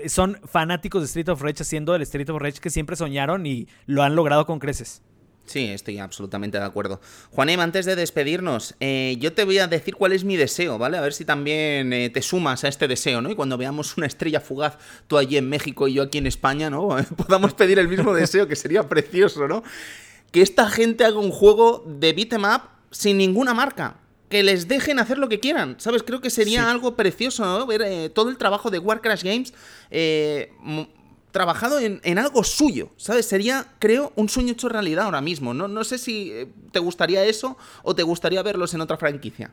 son fanáticos de Street of Rage haciendo el Street of Rage que siempre soñaron y lo han logrado con creces. Sí, estoy absolutamente de acuerdo. Juanem, antes de despedirnos, eh, yo te voy a decir cuál es mi deseo, ¿vale? A ver si también eh, te sumas a este deseo, ¿no? Y cuando veamos una estrella fugaz, tú allí en México y yo aquí en España, ¿no? Podamos pedir el mismo deseo, que sería precioso, ¿no? Que esta gente haga un juego de beat'em up sin ninguna marca. Que les dejen hacer lo que quieran, ¿sabes? Creo que sería algo precioso, ¿no? Ver eh, todo el trabajo de Warcraft Games trabajado en, algo suyo, ¿sabes? Sería, creo, un sueño hecho realidad ahora mismo. No, no sé si eh, te gustaría eso o te gustaría verlos en otra franquicia.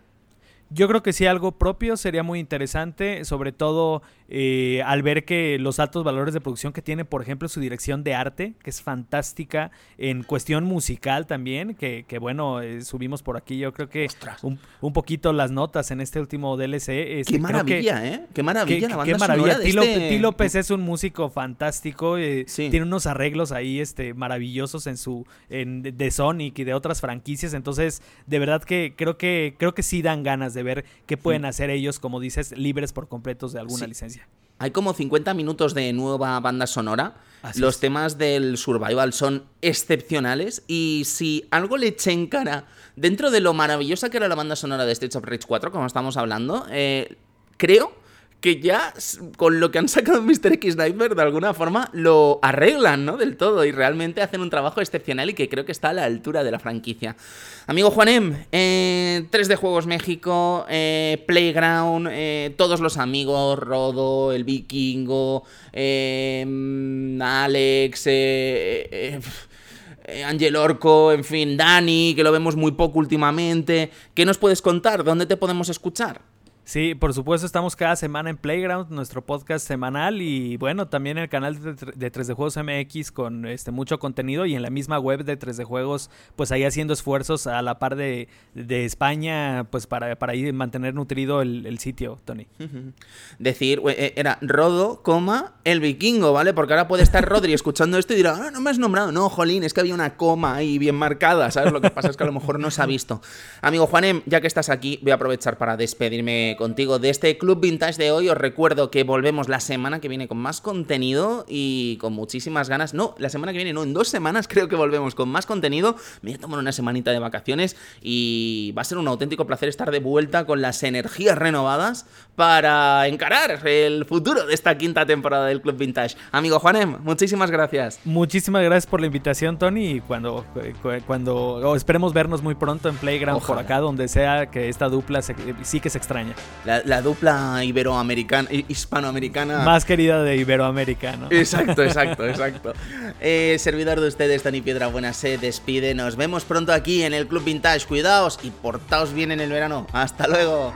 Yo creo que sí, algo propio sería muy interesante, sobre todo eh, al ver que los altos valores de producción que tiene, por ejemplo, su dirección de arte, que es fantástica, en cuestión musical también, que, bueno, eh, subimos por aquí, yo creo que un, poquito las notas en este último DLC. Este, qué maravilla, ¿eh? Qué maravilla la banda qué maravilla. Tilo, este López es un músico fantástico, eh, tiene unos arreglos ahí este, maravillosos en su en, de Sonic y de otras franquicias, entonces de verdad que creo que creo que sí dan ganas de ver qué pueden hacer ellos, como dices, libres por completos de alguna licencia. Hay como 50 minutos de nueva banda sonora. Los temas del survival son excepcionales y si algo le eché en cara dentro de lo maravillosa que era la banda sonora de Streets of Rage 4, como estamos hablando, eh, creo que ya con lo que han sacado Mr. X Sniper de alguna forma lo arreglan, ¿no? Del todo y realmente hacen un trabajo excepcional y que creo que está a la altura de la franquicia. Amigo Juanem, eh, 3D Juegos México, eh, Playground, eh, todos los amigos, Rodo, el Vikingo, eh, Alex, Angel Orco, en fin, Dani, que lo vemos muy poco últimamente. ¿Qué nos puedes contar? ¿Dónde te podemos escuchar? Sí, por supuesto, estamos cada semana en Playground, nuestro podcast semanal y bueno, también el canal de, 3D Juegos MX con este mucho contenido y en la misma web de 3D Juegos, pues ahí haciendo esfuerzos a la par de, España, pues para, para ir mantener nutrido el, sitio, Tony. Decir, eh, era Rodo, coma, el vikingo, ¿vale? Porque ahora puede estar Rodri escuchando esto y dirá, ah, no me has nombrado. No, jolín, es que había una coma ahí bien marcada, ¿sabes? Lo que pasa es que a lo mejor no se ha visto. Amigo Juanem, ya que estás aquí, voy a aprovechar para despedirme contigo de este Club Vintage de hoy. Os recuerdo que volvemos la semana que viene con más contenido y con muchísimas ganas. No, la semana que viene no, en dos semanas creo que volvemos con más contenido. Me voy a tomar una semanita de vacaciones y va a ser un auténtico placer estar de vuelta con las energías renovadas para encarar el futuro de esta quinta temporada del Club Vintage. Amigo Juanem, muchísimas gracias. Muchísimas gracias por la invitación, Tony. Y cuando, cuando esperemos vernos muy pronto en Playground por acá, donde sea que esta dupla sí que se extraña. La, dupla iberoamericana, hispanoamericana. Más querida de Iberoamérica, ¿no? Exacto, exacto, exacto. Eh, servidor de ustedes, Tony Piedra Buena, se despide. Nos vemos pronto aquí en el Club Vintage. Cuidaos y portaos bien en el verano. Hasta luego.